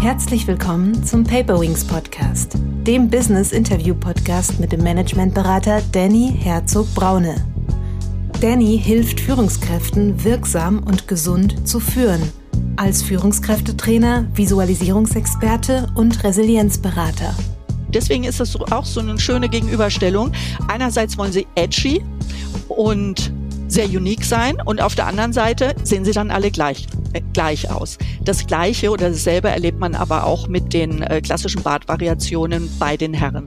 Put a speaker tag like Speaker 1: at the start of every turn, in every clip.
Speaker 1: Herzlich willkommen zum Paperwings Podcast, dem Business Interview Podcast mit dem Managementberater Danny Herzog Braune. Danny hilft Führungskräften wirksam und gesund zu führen, als Führungskräftetrainer, Visualisierungsexperte und Resilienzberater.
Speaker 2: Deswegen ist das auch so eine schöne Gegenüberstellung. Einerseits wollen sie edgy und sehr unique sein und auf der anderen Seite sehen sie dann alle gleich, gleich aus. Das Gleiche oder dasselbe erlebt man aber auch mit den äh, klassischen Bartvariationen bei den Herren.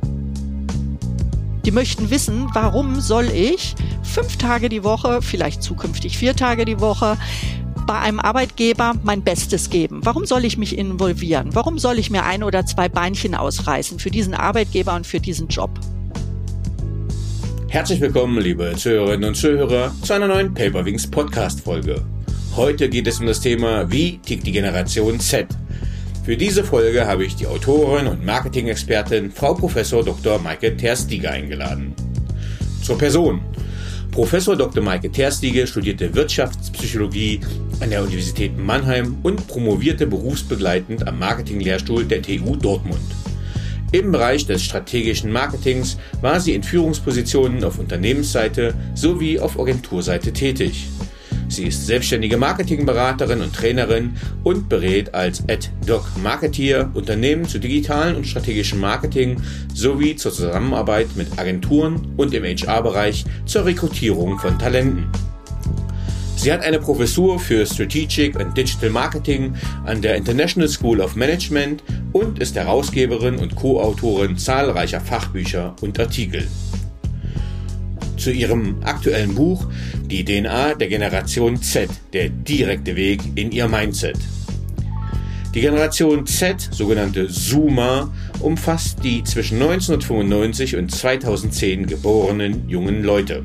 Speaker 2: Die möchten wissen, warum soll ich fünf Tage die Woche, vielleicht zukünftig vier Tage die Woche, bei einem Arbeitgeber mein Bestes geben? Warum soll ich mich involvieren? Warum soll ich mir ein oder zwei Beinchen ausreißen für diesen Arbeitgeber und für diesen Job?
Speaker 3: Herzlich willkommen, liebe Zuhörerinnen und Zuhörer, zu einer neuen Paperwings Podcast Folge. Heute geht es um das Thema Wie tickt die Generation Z? Für diese Folge habe ich die Autorin und Marketing-Expertin Frau Professor Dr. Maike Terstiger eingeladen. Zur Person. Professor Dr. Maike Terstiege studierte Wirtschaftspsychologie an der Universität Mannheim und promovierte berufsbegleitend am Marketinglehrstuhl der TU Dortmund. Im Bereich des strategischen Marketings war sie in Führungspositionen auf Unternehmensseite sowie auf Agenturseite tätig. Sie ist selbstständige Marketingberaterin und Trainerin und berät als Ad-Doc Marketeer Unternehmen zu digitalen und strategischem Marketing sowie zur Zusammenarbeit mit Agenturen und im HR-Bereich zur Rekrutierung von Talenten. Sie hat eine Professur für Strategic and Digital Marketing an der International School of Management und ist Herausgeberin und Co-Autorin zahlreicher Fachbücher und Artikel. Zu ihrem aktuellen Buch Die DNA der Generation Z, der direkte Weg in ihr Mindset. Die Generation Z, sogenannte Zoomer, umfasst die zwischen 1995 und 2010 geborenen jungen Leute.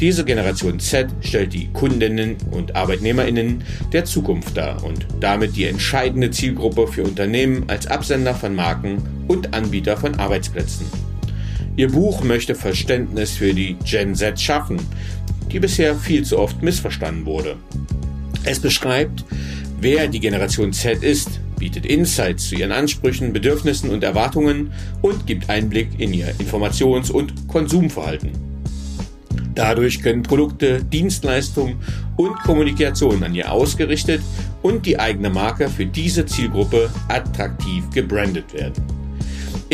Speaker 3: Diese Generation Z stellt die Kundinnen und Arbeitnehmerinnen der Zukunft dar und damit die entscheidende Zielgruppe für Unternehmen als Absender von Marken und Anbieter von Arbeitsplätzen. Ihr Buch möchte Verständnis für die Gen Z schaffen, die bisher viel zu oft missverstanden wurde. Es beschreibt, wer die Generation Z ist, bietet Insights zu ihren Ansprüchen, Bedürfnissen und Erwartungen und gibt Einblick in ihr Informations- und Konsumverhalten. Dadurch können Produkte, Dienstleistungen und Kommunikation an ihr ausgerichtet und die eigene Marke für diese Zielgruppe attraktiv gebrandet werden.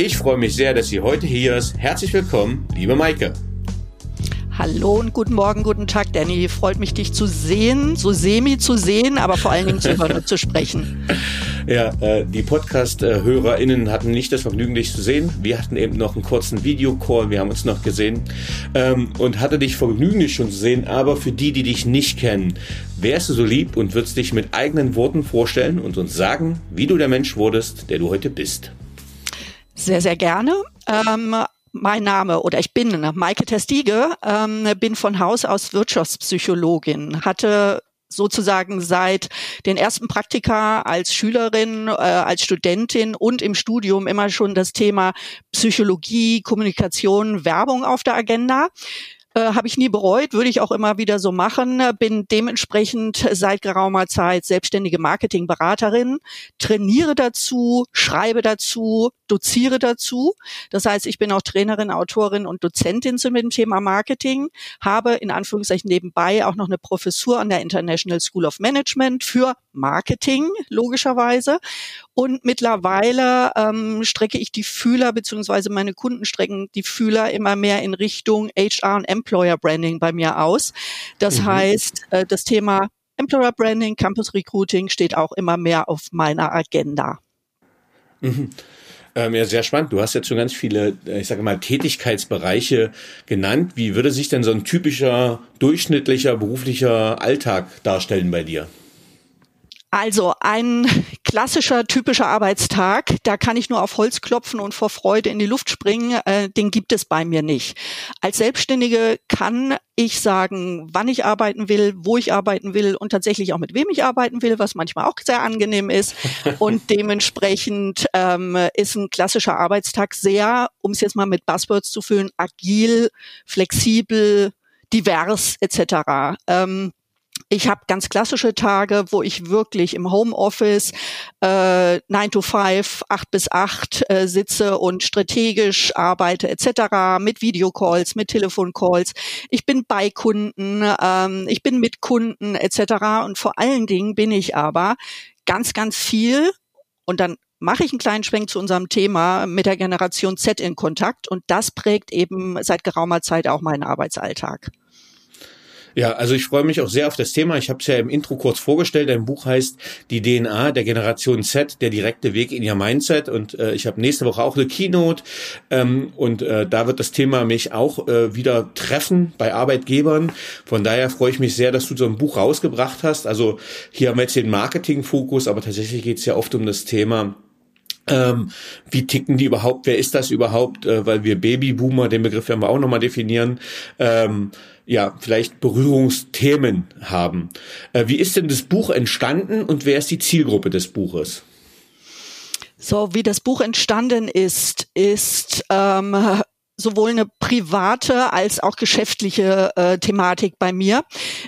Speaker 3: Ich freue mich sehr, dass sie heute hier ist. Herzlich willkommen, liebe Maike.
Speaker 2: Hallo und guten Morgen, guten Tag, Danny. Freut mich, dich zu sehen, so semi zu sehen, aber vor allen Dingen zu hören und zu sprechen.
Speaker 3: Ja, äh, die Podcast-HörerInnen hatten nicht das Vergnügen, dich zu sehen. Wir hatten eben noch einen kurzen Videocall, wir haben uns noch gesehen ähm, und hatte dich Vergnügen, dich schon zu sehen. Aber für die, die dich nicht kennen, wärst du so lieb und würdest dich mit eigenen Worten vorstellen und uns sagen, wie du der Mensch wurdest, der du heute bist.
Speaker 2: Sehr, sehr gerne. Ähm, mein Name oder ich bin Maike Testige, ähm, bin von Haus aus Wirtschaftspsychologin, hatte sozusagen seit den ersten Praktika als Schülerin, äh, als Studentin und im Studium immer schon das Thema Psychologie, Kommunikation, Werbung auf der Agenda. Äh, Habe ich nie bereut, würde ich auch immer wieder so machen. Bin dementsprechend seit geraumer Zeit selbstständige Marketingberaterin, trainiere dazu, schreibe dazu, doziere dazu. Das heißt, ich bin auch Trainerin, Autorin und Dozentin zu dem Thema Marketing, habe in Anführungszeichen nebenbei auch noch eine Professur an der International School of Management für Marketing, logischerweise. Und mittlerweile ähm, strecke ich die Fühler, beziehungsweise meine Kunden strecken die Fühler immer mehr in Richtung HR und Employer Branding bei mir aus. Das mhm. heißt, äh, das Thema Employer Branding, Campus Recruiting steht auch immer mehr auf meiner Agenda.
Speaker 3: Mhm. Ähm, ja, sehr spannend. Du hast jetzt schon ganz viele, äh, ich sage mal, Tätigkeitsbereiche genannt. Wie würde sich denn so ein typischer, durchschnittlicher beruflicher Alltag darstellen bei dir?
Speaker 2: Also ein klassischer, typischer Arbeitstag, da kann ich nur auf Holz klopfen und vor Freude in die Luft springen, äh, den gibt es bei mir nicht. Als Selbstständige kann ich sagen, wann ich arbeiten will, wo ich arbeiten will und tatsächlich auch mit wem ich arbeiten will, was manchmal auch sehr angenehm ist. Und dementsprechend ähm, ist ein klassischer Arbeitstag sehr, um es jetzt mal mit Buzzwords zu füllen, agil, flexibel, divers etc. Ähm, Ich habe ganz klassische Tage, wo ich wirklich im Homeoffice äh, 9 to 5, 8 bis 8 äh, sitze und strategisch arbeite etc. mit Videocalls, mit Telefoncalls. Ich bin bei Kunden, ähm, ich bin mit Kunden etc. Und vor allen Dingen bin ich aber ganz, ganz viel und dann mache ich einen kleinen Schwenk zu unserem Thema mit der Generation Z in Kontakt und das prägt eben seit geraumer Zeit auch meinen Arbeitsalltag.
Speaker 3: Ja, also ich freue mich auch sehr auf das Thema. Ich habe es ja im Intro kurz vorgestellt. Dein Buch heißt Die DNA der Generation Z, der direkte Weg in ihr Mindset. Und äh, ich habe nächste Woche auch eine Keynote. Ähm, und äh, da wird das Thema mich auch äh, wieder treffen bei Arbeitgebern. Von daher freue ich mich sehr, dass du so ein Buch rausgebracht hast. Also hier haben wir jetzt den Marketing-Fokus, aber tatsächlich geht es ja oft um das Thema ähm, wie ticken die überhaupt? Wer ist das überhaupt? Äh, weil wir Babyboomer, den Begriff werden wir auch nochmal definieren, ähm, ja, vielleicht Berührungsthemen haben. Äh, wie ist denn das Buch entstanden und wer ist die Zielgruppe des Buches?
Speaker 2: So, wie das Buch entstanden ist, ist ähm, sowohl eine private als auch geschäftliche äh, Thematik bei mir.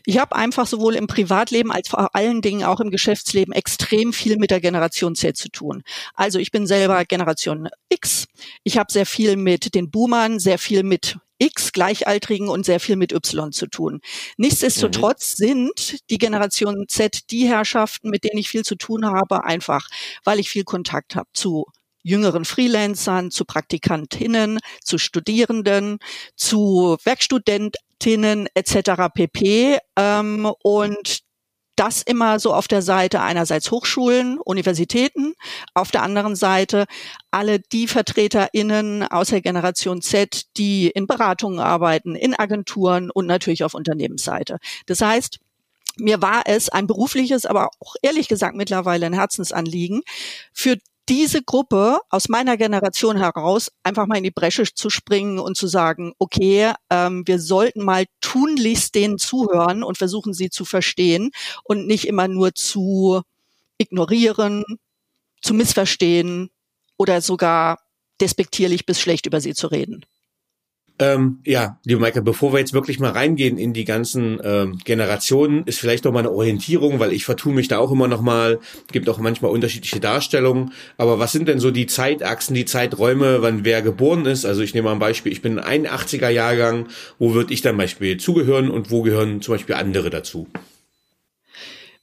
Speaker 2: Ich habe einfach sowohl im Privatleben als vor allen Dingen auch im Geschäftsleben extrem viel mit der Generation Z zu tun. Also ich bin selber Generation X. Ich habe sehr viel mit den Boomern, sehr viel mit X Gleichaltrigen und sehr viel mit Y zu tun. Nichtsdestotrotz mhm. sind die Generation Z die Herrschaften, mit denen ich viel zu tun habe, einfach weil ich viel Kontakt habe zu jüngeren Freelancern, zu Praktikantinnen, zu Studierenden, zu Werkstudentinnen etc. pp. Ähm, und das immer so auf der Seite einerseits Hochschulen, Universitäten, auf der anderen Seite alle die VertreterInnen aus der Generation Z, die in Beratungen arbeiten, in Agenturen und natürlich auf Unternehmensseite. Das heißt, mir war es ein berufliches, aber auch ehrlich gesagt mittlerweile ein Herzensanliegen, für diese Gruppe aus meiner Generation heraus einfach mal in die Bresche zu springen und zu sagen, okay, ähm, wir sollten mal tunlichst denen zuhören und versuchen, sie zu verstehen und nicht immer nur zu ignorieren, zu missverstehen oder sogar despektierlich bis schlecht über sie zu reden.
Speaker 3: Ähm, ja, liebe Maike, bevor wir jetzt wirklich mal reingehen in die ganzen ähm, Generationen, ist vielleicht noch mal eine Orientierung, weil ich vertue mich da auch immer noch mal. Gibt auch manchmal unterschiedliche Darstellungen. Aber was sind denn so die Zeitachsen, die Zeiträume, wann wer geboren ist? Also ich nehme mal ein Beispiel. Ich bin ein 81er Jahrgang. Wo würde ich dann Beispiel zugehören und wo gehören zum Beispiel andere dazu?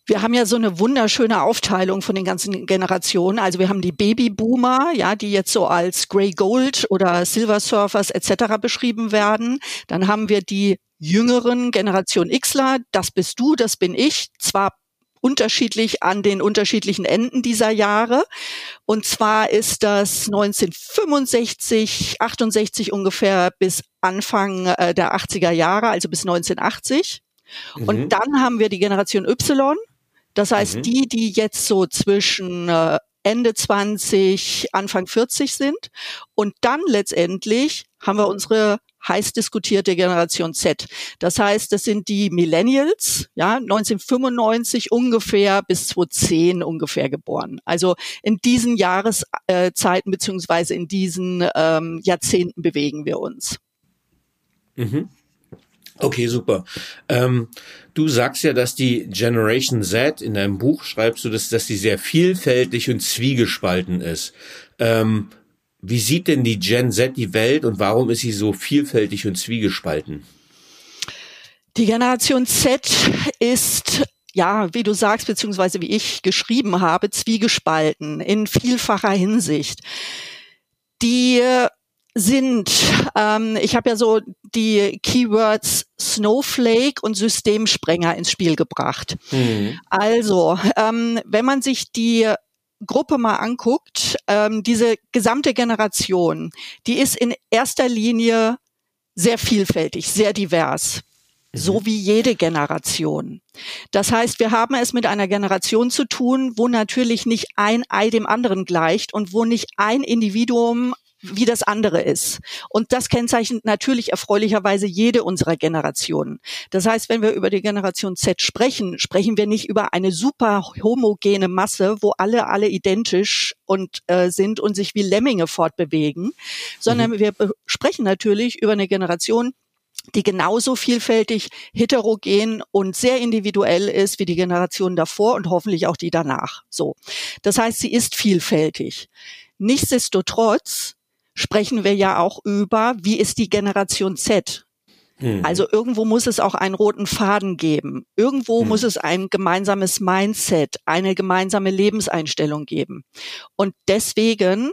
Speaker 2: Wir haben ja so eine wunderschöne Aufteilung von den ganzen Generationen. Also wir haben die Babyboomer, ja, die jetzt so als Grey Gold oder Silver Surfers etc. beschrieben werden. Dann haben wir die jüngeren Generation Xler, das bist du, das bin ich, zwar unterschiedlich an den unterschiedlichen Enden dieser Jahre. Und zwar ist das 1965, 68 ungefähr bis Anfang äh, der 80er Jahre, also bis 1980. Mhm. Und dann haben wir die Generation Y, das heißt, mhm. die, die jetzt so zwischen äh, Ende 20, Anfang 40 sind und dann letztendlich haben wir unsere heiß diskutierte Generation Z. Das heißt, das sind die Millennials, ja, 1995 ungefähr bis 2010 ungefähr geboren. Also in diesen Jahreszeiten beziehungsweise in diesen ähm, Jahrzehnten bewegen wir uns.
Speaker 3: Mhm. Okay, super. Ähm, du sagst ja, dass die Generation Z in deinem Buch schreibst du, dass, dass die sehr vielfältig und zwiegespalten ist. Ähm, wie sieht denn die Gen Z die Welt und warum ist sie so vielfältig und zwiegespalten?
Speaker 2: Die Generation Z ist ja, wie du sagst, beziehungsweise wie ich geschrieben habe, zwiegespalten in vielfacher Hinsicht. Die sind, ähm, ich habe ja so die Keywords Snowflake und Systemsprenger ins Spiel gebracht. Mhm. Also, ähm, wenn man sich die Gruppe mal anguckt, ähm, diese gesamte Generation, die ist in erster Linie sehr vielfältig, sehr divers. Mhm. So wie jede Generation. Das heißt, wir haben es mit einer Generation zu tun, wo natürlich nicht ein Ei dem anderen gleicht und wo nicht ein Individuum wie das andere ist. Und das kennzeichnet natürlich erfreulicherweise jede unserer Generationen. Das heißt, wenn wir über die Generation Z sprechen, sprechen wir nicht über eine super homogene Masse, wo alle alle identisch und äh, sind und sich wie Lemminge fortbewegen, sondern mhm. wir sprechen natürlich über eine Generation, die genauso vielfältig, heterogen und sehr individuell ist wie die Generation davor und hoffentlich auch die danach. So. Das heißt, sie ist vielfältig. Nichtsdestotrotz sprechen wir ja auch über, wie ist die Generation Z? Hm. Also irgendwo muss es auch einen roten Faden geben. Irgendwo hm. muss es ein gemeinsames Mindset, eine gemeinsame Lebenseinstellung geben. Und deswegen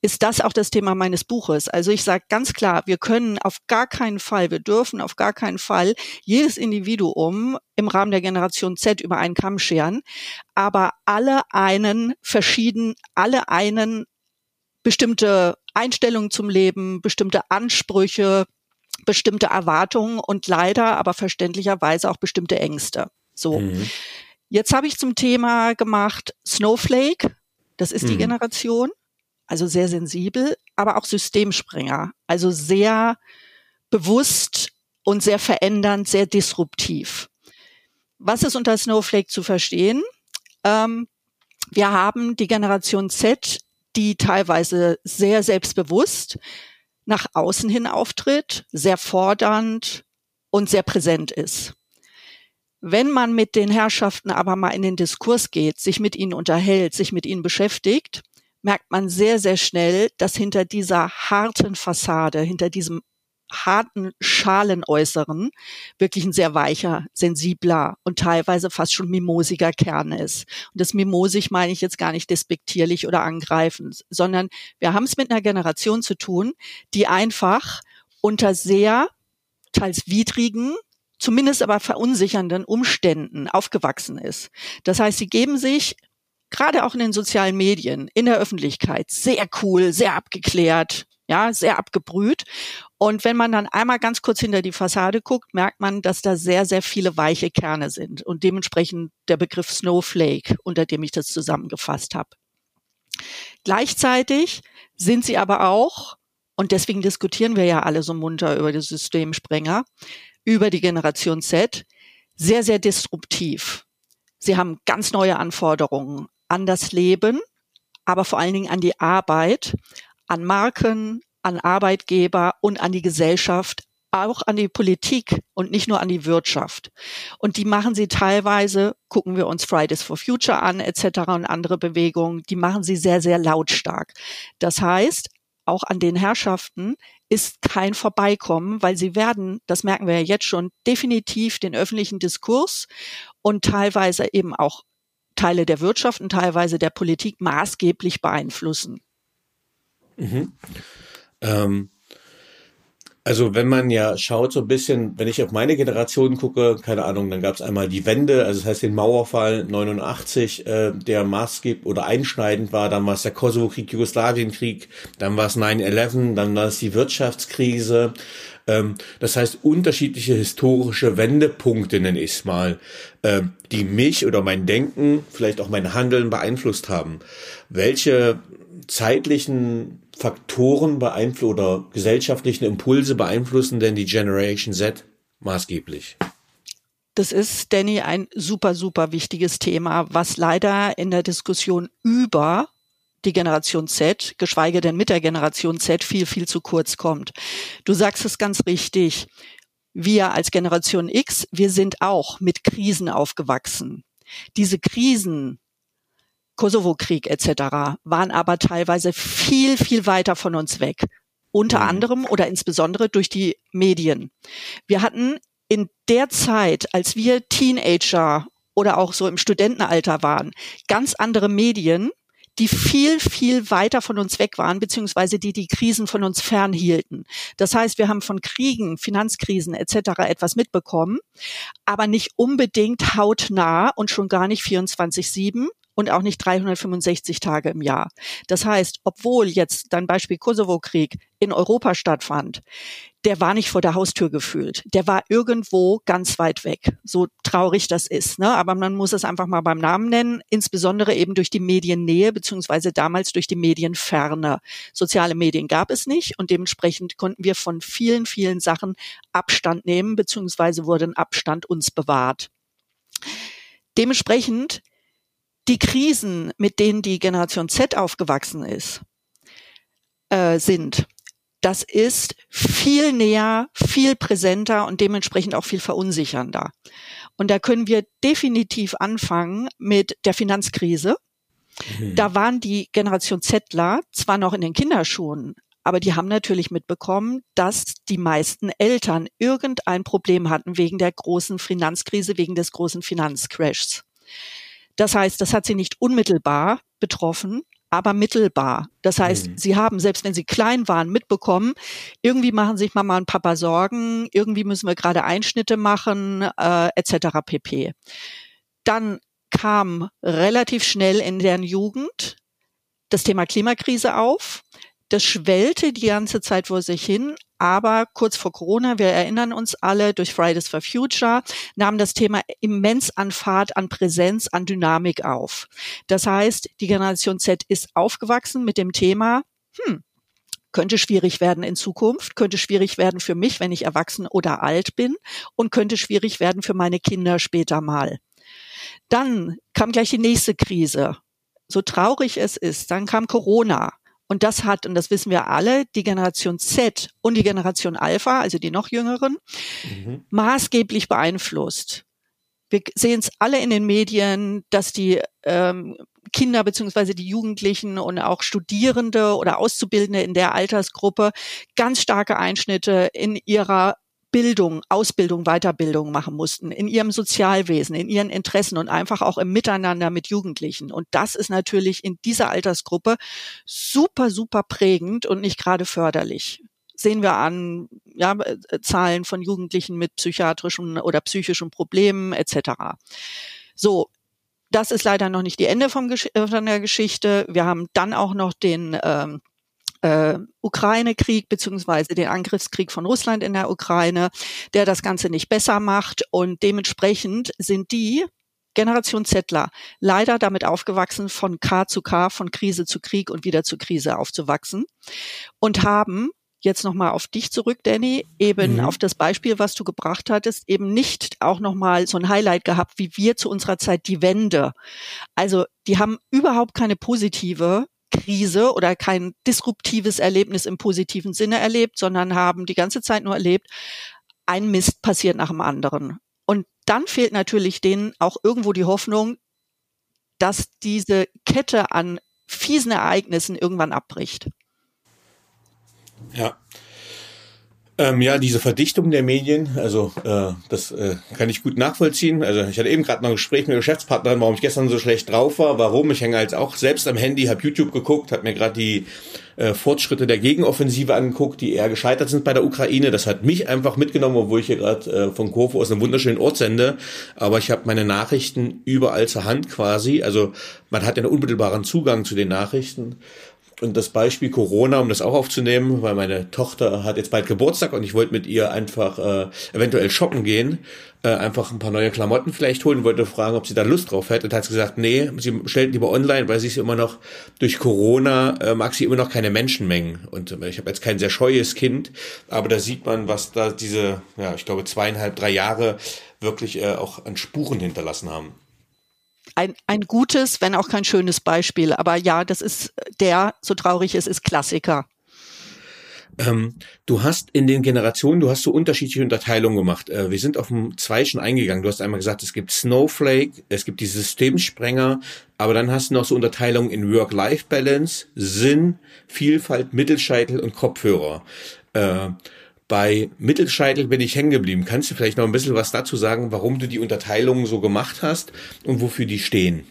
Speaker 2: ist das auch das Thema meines Buches. Also ich sage ganz klar, wir können auf gar keinen Fall, wir dürfen auf gar keinen Fall jedes Individuum im Rahmen der Generation Z über einen Kamm scheren, aber alle einen verschieden, alle einen bestimmte Einstellungen zum Leben, bestimmte Ansprüche, bestimmte Erwartungen und leider aber verständlicherweise auch bestimmte Ängste. So. Mhm. Jetzt habe ich zum Thema gemacht Snowflake. Das ist mhm. die Generation. Also sehr sensibel, aber auch Systemspringer. Also sehr bewusst und sehr verändernd, sehr disruptiv. Was ist unter Snowflake zu verstehen? Ähm, wir haben die Generation Z, die teilweise sehr selbstbewusst nach außen hin auftritt, sehr fordernd und sehr präsent ist. Wenn man mit den Herrschaften aber mal in den Diskurs geht, sich mit ihnen unterhält, sich mit ihnen beschäftigt, merkt man sehr, sehr schnell, dass hinter dieser harten Fassade, hinter diesem harten Schalenäußeren wirklich ein sehr weicher, sensibler und teilweise fast schon mimosiger Kern ist. Und das mimosig meine ich jetzt gar nicht despektierlich oder angreifend, sondern wir haben es mit einer Generation zu tun, die einfach unter sehr teils widrigen, zumindest aber verunsichernden Umständen aufgewachsen ist. Das heißt, sie geben sich gerade auch in den sozialen Medien, in der Öffentlichkeit, sehr cool, sehr abgeklärt, ja, sehr abgebrüht. Und wenn man dann einmal ganz kurz hinter die Fassade guckt, merkt man, dass da sehr, sehr viele weiche Kerne sind und dementsprechend der Begriff Snowflake, unter dem ich das zusammengefasst habe. Gleichzeitig sind sie aber auch, und deswegen diskutieren wir ja alle so munter über die Systemsprenger, über die Generation Z, sehr, sehr disruptiv. Sie haben ganz neue Anforderungen an das Leben, aber vor allen Dingen an die Arbeit, an Marken, an Arbeitgeber und an die Gesellschaft, auch an die Politik und nicht nur an die Wirtschaft. Und die machen sie teilweise, gucken wir uns Fridays for Future an etc. und andere Bewegungen, die machen sie sehr, sehr lautstark. Das heißt, auch an den Herrschaften ist kein Vorbeikommen, weil sie werden, das merken wir ja jetzt schon, definitiv den öffentlichen Diskurs und teilweise eben auch Teile der Wirtschaft und teilweise der Politik maßgeblich beeinflussen.
Speaker 3: Mhm. Ähm, also wenn man ja schaut, so ein bisschen, wenn ich auf meine Generation gucke, keine Ahnung, dann gab es einmal die Wende, also das heißt den Mauerfall 89, äh, der maßgeblich oder einschneidend war, dann war es der Kosovo-Krieg, Jugoslawien-Krieg, dann war es 9-11, dann war es die Wirtschaftskrise, ähm, das heißt unterschiedliche historische Wendepunkte, nenne ich es mal, äh, die mich oder mein Denken, vielleicht auch mein Handeln beeinflusst haben. Welche zeitlichen Faktoren beeinflussen oder gesellschaftlichen Impulse beeinflussen denn die Generation Z maßgeblich?
Speaker 2: Das ist, Danny, ein super, super wichtiges Thema, was leider in der Diskussion über die Generation Z, geschweige denn mit der Generation Z, viel, viel zu kurz kommt. Du sagst es ganz richtig. Wir als Generation X, wir sind auch mit Krisen aufgewachsen. Diese Krisen, Kosovo-Krieg etc., waren aber teilweise viel, viel weiter von uns weg. Unter mhm. anderem oder insbesondere durch die Medien. Wir hatten in der Zeit, als wir Teenager oder auch so im Studentenalter waren, ganz andere Medien, die viel, viel weiter von uns weg waren, beziehungsweise die die Krisen von uns fernhielten. Das heißt, wir haben von Kriegen, Finanzkrisen etc. etwas mitbekommen, aber nicht unbedingt hautnah und schon gar nicht 24-7, und auch nicht 365 Tage im Jahr. Das heißt, obwohl jetzt dein Beispiel Kosovo-Krieg in Europa stattfand, der war nicht vor der Haustür gefühlt. Der war irgendwo ganz weit weg. So traurig das ist. Ne? Aber man muss es einfach mal beim Namen nennen, insbesondere eben durch die Mediennähe, beziehungsweise damals durch die Medienferne. Soziale Medien gab es nicht und dementsprechend konnten wir von vielen, vielen Sachen Abstand nehmen, beziehungsweise wurde ein Abstand uns bewahrt. Dementsprechend die Krisen, mit denen die Generation Z aufgewachsen ist, äh, sind, das ist viel näher, viel präsenter und dementsprechend auch viel verunsichernder. Und da können wir definitiv anfangen mit der Finanzkrise. Mhm. Da waren die Generation Zettler zwar noch in den Kinderschuhen, aber die haben natürlich mitbekommen, dass die meisten Eltern irgendein Problem hatten wegen der großen Finanzkrise, wegen des großen Finanzcrashs. Das heißt, das hat sie nicht unmittelbar betroffen, aber mittelbar. Das heißt, mhm. sie haben, selbst wenn sie klein waren, mitbekommen, irgendwie machen sich Mama und Papa Sorgen, irgendwie müssen wir gerade Einschnitte machen, äh, etc. pp. Dann kam relativ schnell in deren Jugend das Thema Klimakrise auf. Das schwellte die ganze Zeit vor sich hin, aber kurz vor Corona, wir erinnern uns alle, durch Fridays for Future nahm das Thema immens an Fahrt, an Präsenz, an Dynamik auf. Das heißt, die Generation Z ist aufgewachsen mit dem Thema, hm, könnte schwierig werden in Zukunft, könnte schwierig werden für mich, wenn ich erwachsen oder alt bin und könnte schwierig werden für meine Kinder später mal. Dann kam gleich die nächste Krise. So traurig es ist, dann kam Corona. Und das hat, und das wissen wir alle, die Generation Z und die Generation Alpha, also die noch jüngeren, mhm. maßgeblich beeinflusst. Wir sehen es alle in den Medien, dass die ähm, Kinder beziehungsweise die Jugendlichen und auch Studierende oder Auszubildende in der Altersgruppe ganz starke Einschnitte in ihrer Bildung, Ausbildung, Weiterbildung machen mussten, in ihrem Sozialwesen, in ihren Interessen und einfach auch im Miteinander mit Jugendlichen. Und das ist natürlich in dieser Altersgruppe super, super prägend und nicht gerade förderlich. Sehen wir an ja, äh, Zahlen von Jugendlichen mit psychiatrischen oder psychischen Problemen etc. So, das ist leider noch nicht die Ende vom äh, von der Geschichte. Wir haben dann auch noch den ähm, äh, Ukraine-Krieg beziehungsweise den Angriffskrieg von Russland in der Ukraine, der das Ganze nicht besser macht. Und dementsprechend sind die Generation Zettler leider damit aufgewachsen, von K zu K, von Krise zu Krieg und wieder zu Krise aufzuwachsen und haben jetzt nochmal auf dich zurück, Danny, eben mhm. auf das Beispiel, was du gebracht hattest, eben nicht auch nochmal so ein Highlight gehabt, wie wir zu unserer Zeit die Wende. Also die haben überhaupt keine positive Krise oder kein disruptives Erlebnis im positiven Sinne erlebt, sondern haben die ganze Zeit nur erlebt, ein Mist passiert nach dem anderen. Und dann fehlt natürlich denen auch irgendwo die Hoffnung, dass diese Kette an fiesen Ereignissen irgendwann abbricht.
Speaker 3: Ja, ähm, ja, diese Verdichtung der Medien, also äh, das äh, kann ich gut nachvollziehen. Also ich hatte eben gerade noch ein Gespräch mit der Geschäftspartnerin, warum ich gestern so schlecht drauf war, warum. Ich hänge halt auch selbst am Handy, habe YouTube geguckt, habe mir gerade die äh, Fortschritte der Gegenoffensive angeguckt, die eher gescheitert sind bei der Ukraine. Das hat mich einfach mitgenommen, obwohl ich hier gerade äh, von Kurve aus einem wunderschönen Ort sende. Aber ich habe meine Nachrichten überall zur Hand quasi. Also man hat ja einen unmittelbaren Zugang zu den Nachrichten. Und das Beispiel Corona, um das auch aufzunehmen, weil meine Tochter hat jetzt bald Geburtstag und ich wollte mit ihr einfach äh, eventuell shoppen gehen, äh, einfach ein paar neue Klamotten vielleicht holen, wollte fragen, ob sie da Lust drauf hätte. Und hat gesagt, nee, sie stellt lieber online, weil sie ist immer noch durch Corona äh, mag sie immer noch keine Menschenmengen. Und äh, ich habe jetzt kein sehr scheues Kind, aber da sieht man, was da diese, ja, ich glaube zweieinhalb, drei Jahre wirklich äh, auch an Spuren hinterlassen haben
Speaker 2: ein, ein gutes, wenn auch kein schönes Beispiel. Aber ja, das ist der, so traurig es ist, Klassiker.
Speaker 3: Ähm, du hast in den Generationen, du hast so unterschiedliche Unterteilungen gemacht. Äh, wir sind auf dem zwei schon eingegangen. Du hast einmal gesagt, es gibt Snowflake, es gibt die Systemsprenger, aber dann hast du noch so Unterteilungen in Work-Life-Balance, Sinn, Vielfalt, Mittelscheitel und Kopfhörer. Äh, bei Mittelscheitel bin ich hängen geblieben. Kannst du vielleicht noch ein bisschen was dazu sagen, warum du die Unterteilungen so gemacht hast und wofür die stehen?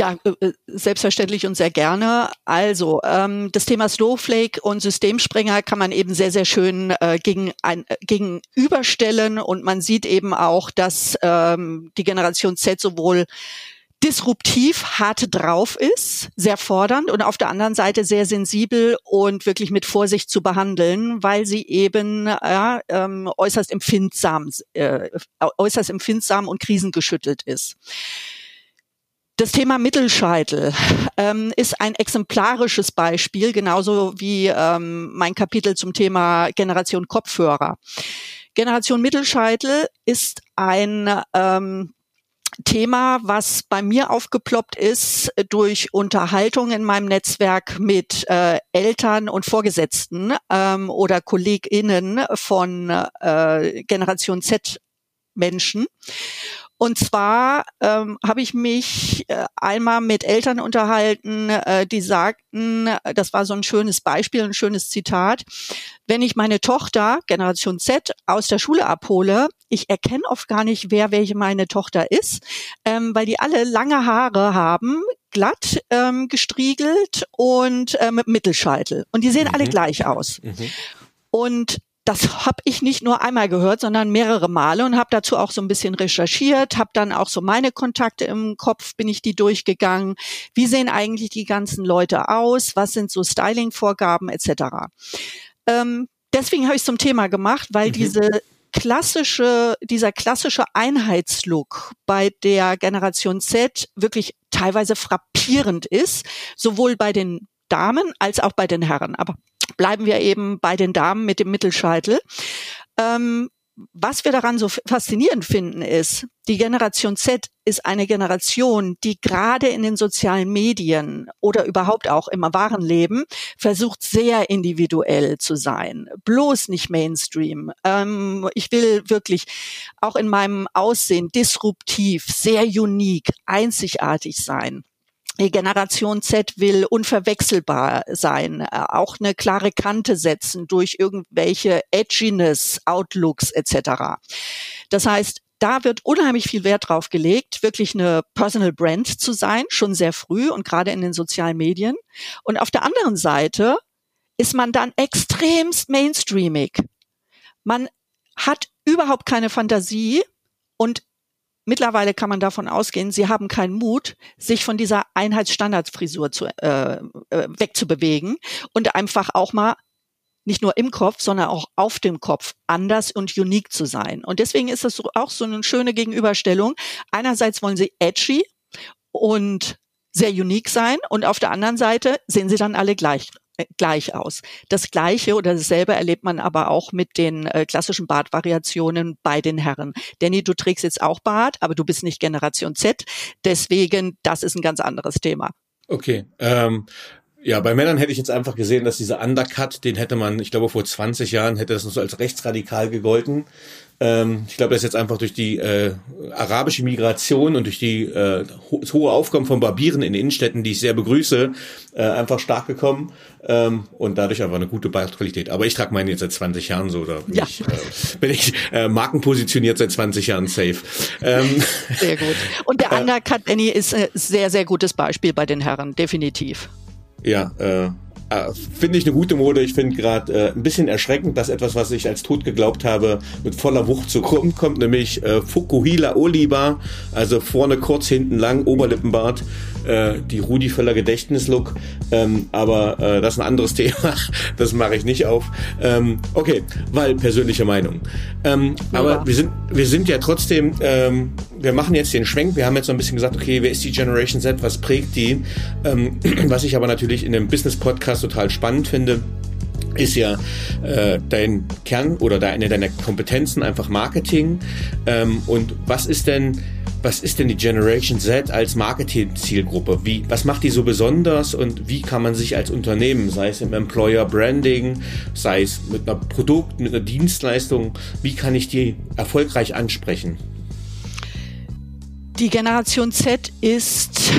Speaker 2: Ja, äh, äh, selbstverständlich und sehr gerne. Also ähm, das Thema Snowflake und Systemsprenger kann man eben sehr, sehr schön äh, gegen ein, äh, gegenüberstellen und man sieht eben auch, dass ähm, die Generation Z sowohl disruptiv hart drauf ist, sehr fordernd und auf der anderen Seite sehr sensibel und wirklich mit Vorsicht zu behandeln, weil sie eben ja, ähm, äußerst empfindsam, äh, äußerst empfindsam und krisengeschüttelt ist. Das Thema Mittelscheitel ähm, ist ein exemplarisches Beispiel, genauso wie ähm, mein Kapitel zum Thema Generation Kopfhörer. Generation Mittelscheitel ist ein ähm, Thema, was bei mir aufgeploppt ist durch Unterhaltung in meinem Netzwerk mit äh, Eltern und Vorgesetzten ähm, oder KollegInnen von äh, Generation Z Menschen. Und zwar ähm, habe ich mich äh, einmal mit Eltern unterhalten, äh, die sagten, das war so ein schönes Beispiel, ein schönes Zitat, wenn ich meine Tochter, Generation Z, aus der Schule abhole, ich erkenne oft gar nicht, wer welche meine Tochter ist, ähm, weil die alle lange Haare haben, glatt ähm, gestriegelt und äh, mit Mittelscheitel. Und die sehen mhm. alle gleich aus. Mhm. Und das habe ich nicht nur einmal gehört, sondern mehrere Male und habe dazu auch so ein bisschen recherchiert, habe dann auch so meine Kontakte im Kopf, bin ich die durchgegangen. Wie sehen eigentlich die ganzen Leute aus? Was sind so Styling-Vorgaben etc. Ähm, deswegen habe ich zum Thema gemacht, weil mhm. diese klassische, dieser klassische Einheitslook bei der Generation Z wirklich teilweise frappierend ist, sowohl bei den Damen als auch bei den Herren. Aber bleiben wir eben bei den Damen mit dem Mittelscheitel. Ähm, was wir daran so faszinierend finden, ist, die Generation Z ist eine Generation, die gerade in den sozialen Medien oder überhaupt auch im wahren Leben versucht, sehr individuell zu sein. Bloß nicht Mainstream. Ähm, ich will wirklich auch in meinem Aussehen disruptiv, sehr unique, einzigartig sein. Generation Z will unverwechselbar sein, äh, auch eine klare Kante setzen durch irgendwelche Edginess, Outlooks etc. Das heißt, da wird unheimlich viel Wert drauf gelegt, wirklich eine Personal Brand zu sein, schon sehr früh und gerade in den sozialen Medien. Und auf der anderen Seite ist man dann extremst mainstreamig. Man hat überhaupt keine Fantasie und Mittlerweile kann man davon ausgehen, sie haben keinen Mut, sich von dieser Einheitsstandardfrisur zu, äh, äh, wegzubewegen und einfach auch mal nicht nur im Kopf, sondern auch auf dem Kopf anders und unique zu sein. Und deswegen ist das auch so eine schöne Gegenüberstellung. Einerseits wollen sie edgy und sehr unique sein und auf der anderen Seite sehen sie dann alle gleich gleich aus. Das Gleiche oder dasselbe erlebt man aber auch mit den äh, klassischen Bartvariationen bei den Herren. Danny, du trägst jetzt auch Bart, aber du bist nicht Generation Z. Deswegen, das ist ein ganz anderes Thema.
Speaker 3: Okay. Ähm, ja, bei Männern hätte ich jetzt einfach gesehen, dass dieser Undercut, den hätte man, ich glaube, vor 20 Jahren hätte das noch so als rechtsradikal gegolten. Ähm, ich glaube, das ist jetzt einfach durch die äh, arabische Migration und durch die äh, ho hohe Aufkommen von Barbieren in Innenstädten, die ich sehr begrüße, äh, einfach stark gekommen ähm, und dadurch einfach eine gute Bildqualität. Aber ich trage meinen jetzt seit 20 Jahren so, oder bin ja. ich, äh, bin ich äh, markenpositioniert seit 20 Jahren safe. Ähm,
Speaker 2: sehr gut. Und der Undercut, Danny, ist ein sehr, sehr gutes Beispiel bei den Herren, definitiv.
Speaker 3: Ja, äh, äh, finde ich eine gute Mode. Ich finde gerade äh, ein bisschen erschreckend, dass etwas, was ich als tot geglaubt habe, mit voller Wucht zu kommen kommt, nämlich äh, Fukuhila Oliba, also vorne kurz, hinten lang, Oberlippenbart, äh, die Rudi Völler Gedächtnislook. Ähm, aber äh, das ist ein anderes Thema, das mache ich nicht auf. Ähm, okay, weil persönliche Meinung. Ähm, aber wir sind, wir sind ja trotzdem, ähm, wir machen jetzt den Schwenk. Wir haben jetzt so ein bisschen gesagt, okay, wer ist die Generation Z, was prägt die? Ähm, was ich aber natürlich in dem Business Podcast was total spannend finde, ist ja äh, dein Kern oder deine deiner Kompetenzen einfach Marketing. Ähm, und was ist denn was ist denn die Generation Z als Marketing-Zielgruppe? Wie, was macht die so besonders und wie kann man sich als Unternehmen, sei es im Employer Branding, sei es mit einer Produkt, mit einer Dienstleistung, wie kann ich die erfolgreich ansprechen?
Speaker 2: Die Generation Z ist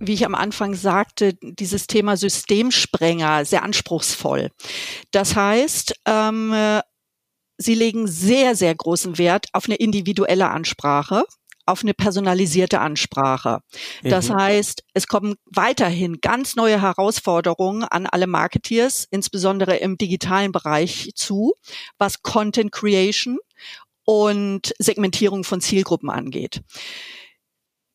Speaker 2: wie ich am Anfang sagte, dieses Thema Systemsprenger sehr anspruchsvoll. Das heißt, ähm, sie legen sehr, sehr großen Wert auf eine individuelle Ansprache auf eine personalisierte Ansprache. Das mhm. heißt, es kommen weiterhin ganz neue Herausforderungen an alle Marketeers, insbesondere im digitalen Bereich zu, was Content Creation und Segmentierung von Zielgruppen angeht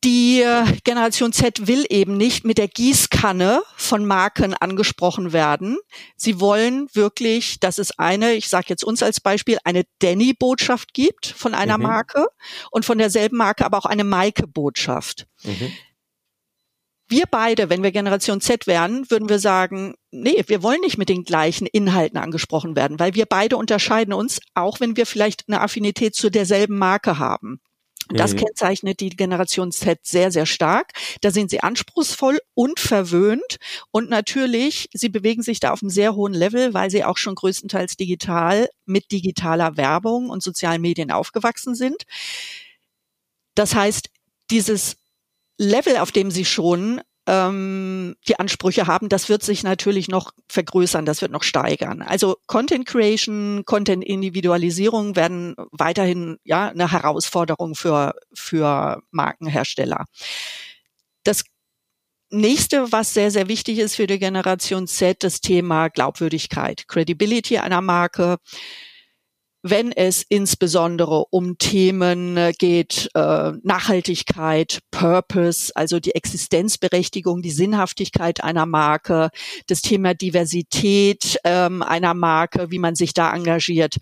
Speaker 2: die Generation Z will eben nicht mit der Gießkanne von Marken angesprochen werden. Sie wollen wirklich, dass es eine, ich sage jetzt uns als Beispiel, eine Danny-Botschaft gibt von einer mhm. Marke und von derselben Marke aber auch eine Maike-Botschaft. Mhm. Wir beide, wenn wir Generation Z wären, würden wir sagen, nee, wir wollen nicht mit den gleichen Inhalten angesprochen werden, weil wir beide unterscheiden uns, auch wenn wir vielleicht eine Affinität zu derselben Marke haben. Das mhm. kennzeichnet die Generation Z sehr, sehr stark. Da sind sie anspruchsvoll und verwöhnt. Und natürlich, sie bewegen sich da auf einem sehr hohen Level, weil sie auch schon größtenteils digital mit digitaler Werbung und sozialen Medien aufgewachsen sind. Das heißt, dieses Level, auf dem sie schon ähm, die Ansprüche haben, das wird sich natürlich noch vergrößern, das wird noch steigern. Also Content Creation, Content Individualisierung werden weiterhin ja eine Herausforderung für für Markenhersteller. Das nächste, was sehr, sehr wichtig ist für die Generation Z, das Thema Glaubwürdigkeit, Credibility einer Marke wenn es insbesondere um Themen äh, geht, äh, Nachhaltigkeit, Purpose, also die Existenzberechtigung, die Sinnhaftigkeit einer Marke, das Thema Diversität ähm, einer Marke, wie man sich da engagiert.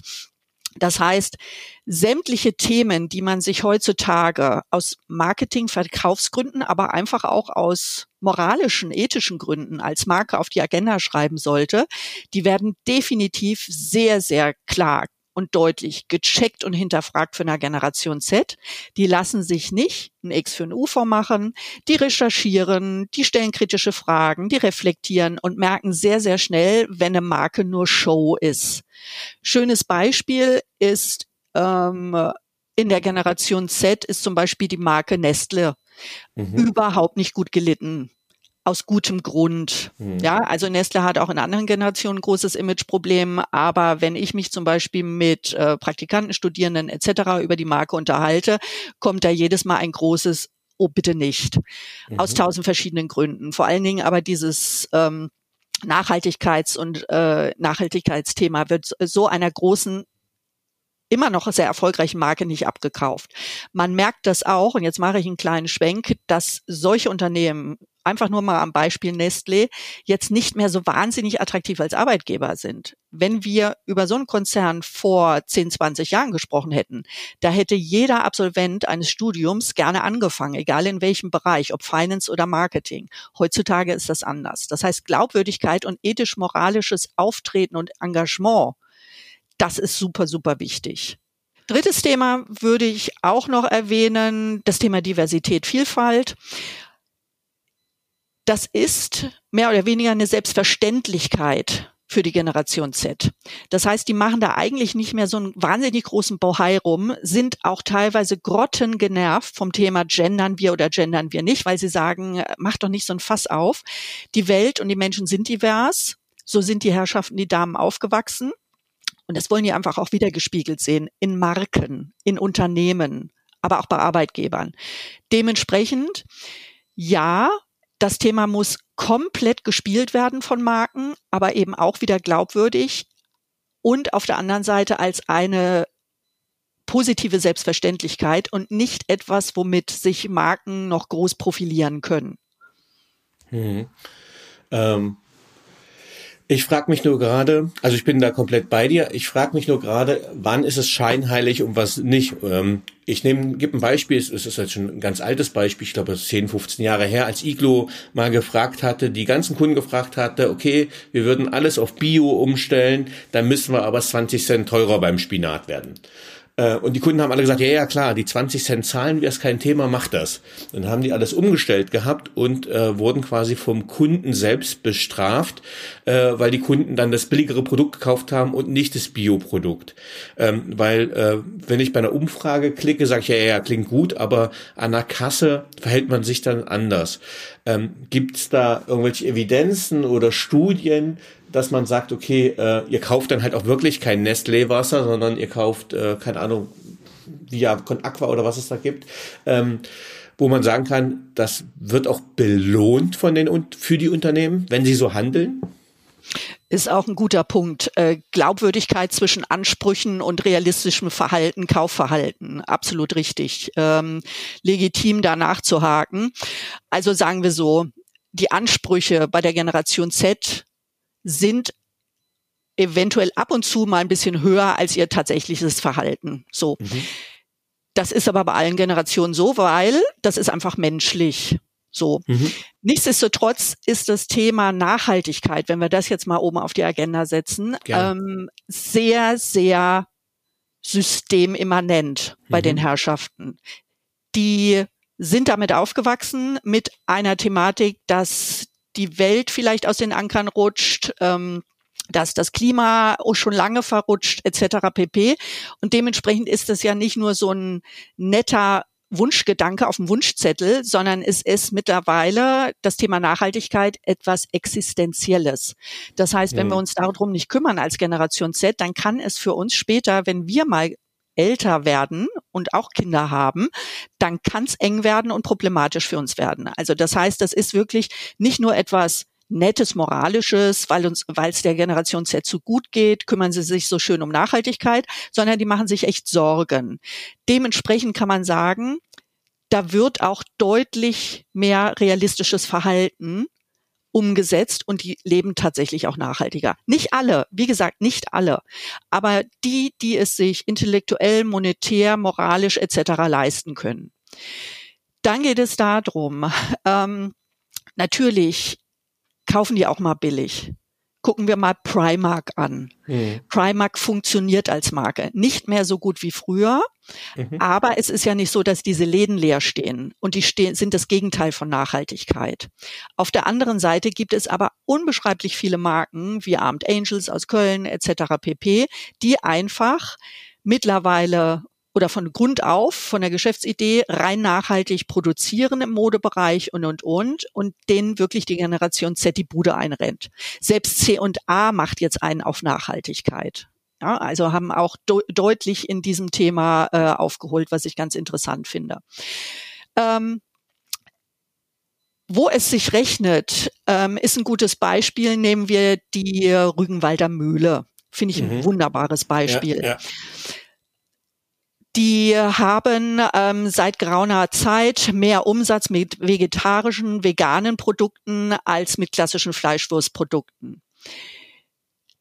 Speaker 2: Das heißt, sämtliche Themen, die man sich heutzutage aus Marketing, Verkaufsgründen, aber einfach auch aus moralischen, ethischen Gründen als Marke auf die Agenda schreiben sollte, die werden definitiv sehr, sehr klar und deutlich gecheckt und hinterfragt für eine Generation Z. Die lassen sich nicht ein X für ein U vormachen. Die recherchieren, die stellen kritische Fragen, die reflektieren und merken sehr, sehr schnell, wenn eine Marke nur Show ist. Schönes Beispiel ist ähm, in der Generation Z ist zum Beispiel die Marke Nestle mhm. überhaupt nicht gut gelitten aus gutem Grund. Mhm. Ja, also Nestle hat auch in anderen Generationen ein großes Imageproblem, aber wenn ich mich zum Beispiel mit äh, Praktikanten, Studierenden etc. über die Marke unterhalte, kommt da jedes Mal ein großes Oh, bitte nicht. Mhm. Aus tausend verschiedenen Gründen. Vor allen Dingen aber dieses ähm, Nachhaltigkeits- und äh, Nachhaltigkeitsthema wird so einer großen immer noch sehr erfolgreichen Marke nicht abgekauft. Man merkt das auch, und jetzt mache ich einen kleinen Schwenk, dass solche Unternehmen einfach nur mal am Beispiel Nestlé jetzt nicht mehr so wahnsinnig attraktiv als Arbeitgeber sind. Wenn wir über so einen Konzern vor 10, 20 Jahren gesprochen hätten, da hätte jeder Absolvent eines Studiums gerne angefangen, egal in welchem Bereich, ob Finance oder Marketing. Heutzutage ist das anders. Das heißt, Glaubwürdigkeit und ethisch-moralisches Auftreten und Engagement, das ist super, super wichtig. Drittes Thema würde ich auch noch erwähnen, das Thema Diversität, Vielfalt das ist mehr oder weniger eine Selbstverständlichkeit für die Generation Z. Das heißt, die machen da eigentlich nicht mehr so einen wahnsinnig großen Bohai rum, sind auch teilweise grottengenervt vom Thema gendern wir oder gendern wir nicht, weil sie sagen, mach doch nicht so ein Fass auf. Die Welt und die Menschen sind divers. So sind die Herrschaften, die Damen aufgewachsen. Und das wollen die einfach auch wieder gespiegelt sehen in Marken, in Unternehmen, aber auch bei Arbeitgebern. Dementsprechend, ja, das Thema muss komplett gespielt werden von Marken, aber eben auch wieder glaubwürdig und auf der anderen Seite als eine positive Selbstverständlichkeit und nicht etwas, womit sich Marken noch groß profilieren können.
Speaker 3: Hm. Ähm, ich frage mich nur gerade, also ich bin da komplett bei dir, ich frage mich nur gerade, wann ist es scheinheilig und was nicht. Ähm, ich nehme, gebe ein Beispiel, es ist jetzt schon ein ganz altes Beispiel, ich glaube, es ist 10, 15 Jahre her, als Iglo mal gefragt hatte, die ganzen Kunden gefragt hatte, okay, wir würden alles auf Bio umstellen, dann müssen wir aber 20 Cent teurer beim Spinat werden. Äh, und die Kunden haben alle gesagt, ja, ja, klar, die 20 Cent zahlen wir, ist kein Thema, macht das. Dann haben die alles umgestellt gehabt und äh, wurden quasi vom Kunden selbst bestraft, äh, weil die Kunden dann das billigere Produkt gekauft haben und nicht das Bioprodukt. Ähm, weil äh, wenn ich bei einer Umfrage klicke, sage ich, ja, ja, klingt gut, aber an der Kasse verhält man sich dann anders. Ähm, Gibt es da irgendwelche Evidenzen oder Studien, dass man sagt, okay, äh, ihr kauft dann halt auch wirklich kein Nestlé-Wasser, sondern ihr kauft, äh, keine Ahnung, via Con Aqua oder was es da gibt, ähm, wo man sagen kann, das wird auch belohnt von den und für die Unternehmen, wenn sie so handeln?
Speaker 2: Ist auch ein guter Punkt. Äh, Glaubwürdigkeit zwischen Ansprüchen und realistischem Verhalten, Kaufverhalten. Absolut richtig. Ähm, legitim da nachzuhaken. Also sagen wir so, die Ansprüche bei der Generation Z sind eventuell ab und zu mal ein bisschen höher als ihr tatsächliches Verhalten. So. Mhm. Das ist aber bei allen Generationen so, weil das ist einfach menschlich. So. Mhm. Nichtsdestotrotz ist das Thema Nachhaltigkeit, wenn wir das jetzt mal oben auf die Agenda setzen, ähm, sehr, sehr systemimmanent bei mhm. den Herrschaften. die sind damit aufgewachsen mit einer Thematik, dass die Welt vielleicht aus den Ankern rutscht, ähm, dass das Klima schon lange verrutscht etc. pp. Und dementsprechend ist das ja nicht nur so ein netter Wunschgedanke auf dem Wunschzettel, sondern es ist mittlerweile das Thema Nachhaltigkeit etwas Existenzielles. Das heißt, wenn mhm. wir uns darum nicht kümmern als Generation Z, dann kann es für uns später, wenn wir mal älter werden und auch Kinder haben, dann kann es eng werden und problematisch für uns werden. Also das heißt, das ist wirklich nicht nur etwas Nettes, Moralisches, weil uns, weil es der Generation Z zu gut geht, kümmern sie sich so schön um Nachhaltigkeit, sondern die machen sich echt Sorgen. Dementsprechend kann man sagen, da wird auch deutlich mehr realistisches Verhalten umgesetzt und die leben tatsächlich auch nachhaltiger. Nicht alle, wie gesagt, nicht alle, aber die, die es sich intellektuell, monetär, moralisch etc. leisten können. Dann geht es darum, ähm, natürlich kaufen die auch mal billig. Gucken wir mal Primark an. Mhm. Primark funktioniert als Marke. Nicht mehr so gut wie früher, mhm. aber es ist ja nicht so, dass diese Läden leer stehen und die stehen, sind das Gegenteil von Nachhaltigkeit. Auf der anderen Seite gibt es aber unbeschreiblich viele Marken wie Armed Angels aus Köln etc. pp, die einfach mittlerweile oder von Grund auf, von der Geschäftsidee rein nachhaltig produzieren im Modebereich und, und, und, und denen wirklich die Generation Z die Bude einrennt. Selbst C und A macht jetzt einen auf Nachhaltigkeit. Ja, also haben auch de deutlich in diesem Thema äh, aufgeholt, was ich ganz interessant finde. Ähm, wo es sich rechnet, ähm, ist ein gutes Beispiel. Nehmen wir die Rügenwalder Mühle. Finde ich mhm. ein wunderbares Beispiel. Ja, ja. Die haben ähm, seit geraumer Zeit mehr Umsatz mit vegetarischen, veganen Produkten als mit klassischen Fleischwurstprodukten.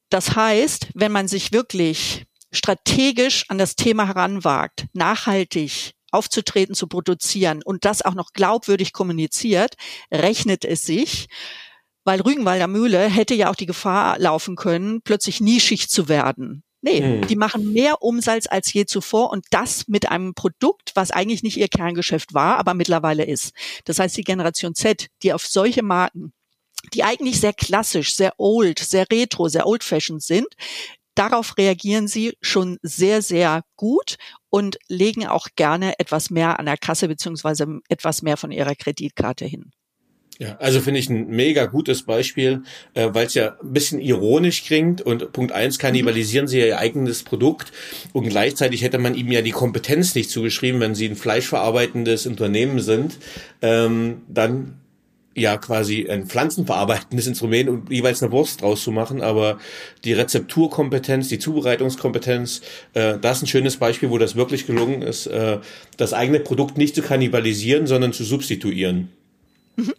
Speaker 2: Das heißt, wenn man sich wirklich strategisch an das Thema heranwagt, nachhaltig aufzutreten, zu produzieren und das auch noch glaubwürdig kommuniziert, rechnet es sich, weil Rügenwalder Mühle hätte ja auch die Gefahr laufen können, plötzlich nischig zu werden. Nee, hm. die machen mehr Umsatz als je zuvor und das mit einem Produkt, was eigentlich nicht ihr Kerngeschäft war, aber mittlerweile ist. Das heißt, die Generation Z, die auf solche Marken, die eigentlich sehr klassisch, sehr old, sehr retro, sehr old-fashioned sind, darauf reagieren sie schon sehr, sehr gut und legen auch gerne etwas mehr an der Kasse beziehungsweise etwas mehr von ihrer Kreditkarte hin.
Speaker 3: Ja, also finde ich ein mega gutes Beispiel, äh, weil es ja ein bisschen ironisch klingt und Punkt eins kannibalisieren mhm. sie ja ihr eigenes Produkt und gleichzeitig hätte man ihm ja die Kompetenz nicht zugeschrieben, wenn sie ein fleischverarbeitendes Unternehmen sind, ähm, dann ja quasi ein pflanzenverarbeitendes Instrument und jeweils eine Wurst draus zu machen, aber die Rezepturkompetenz, die Zubereitungskompetenz, äh, das ist ein schönes Beispiel, wo das wirklich gelungen ist, äh, das eigene Produkt nicht zu kannibalisieren, sondern zu substituieren. Mhm.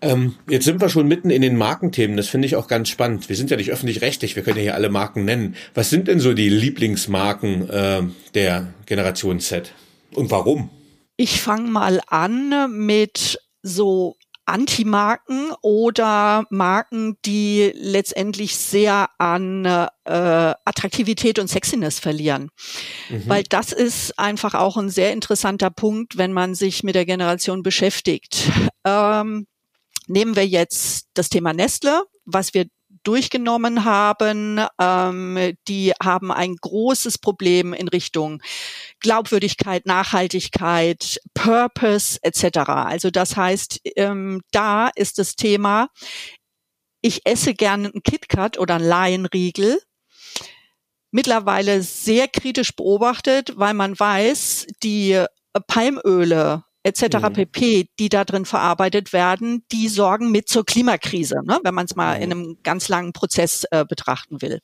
Speaker 3: Ähm, jetzt sind wir schon mitten in den Markenthemen. Das finde ich auch ganz spannend. Wir sind ja nicht öffentlich-rechtlich. Wir können ja hier alle Marken nennen. Was sind denn so die Lieblingsmarken äh, der Generation Z? Und warum?
Speaker 2: Ich fange mal an mit so Anti-Marken oder Marken, die letztendlich sehr an äh, Attraktivität und Sexiness verlieren. Mhm. Weil das ist einfach auch ein sehr interessanter Punkt, wenn man sich mit der Generation beschäftigt. Ähm, Nehmen wir jetzt das Thema Nestle, was wir durchgenommen haben, ähm, die haben ein großes Problem in Richtung Glaubwürdigkeit, Nachhaltigkeit, Purpose etc. Also das heißt, ähm, da ist das Thema, ich esse gerne einen KitKat oder einen Laienriegel, mittlerweile sehr kritisch beobachtet, weil man weiß, die Palmöle etc. Mhm. pp., die da drin verarbeitet werden, die sorgen mit zur Klimakrise, ne, wenn man es mal mhm. in einem ganz langen Prozess äh, betrachten will.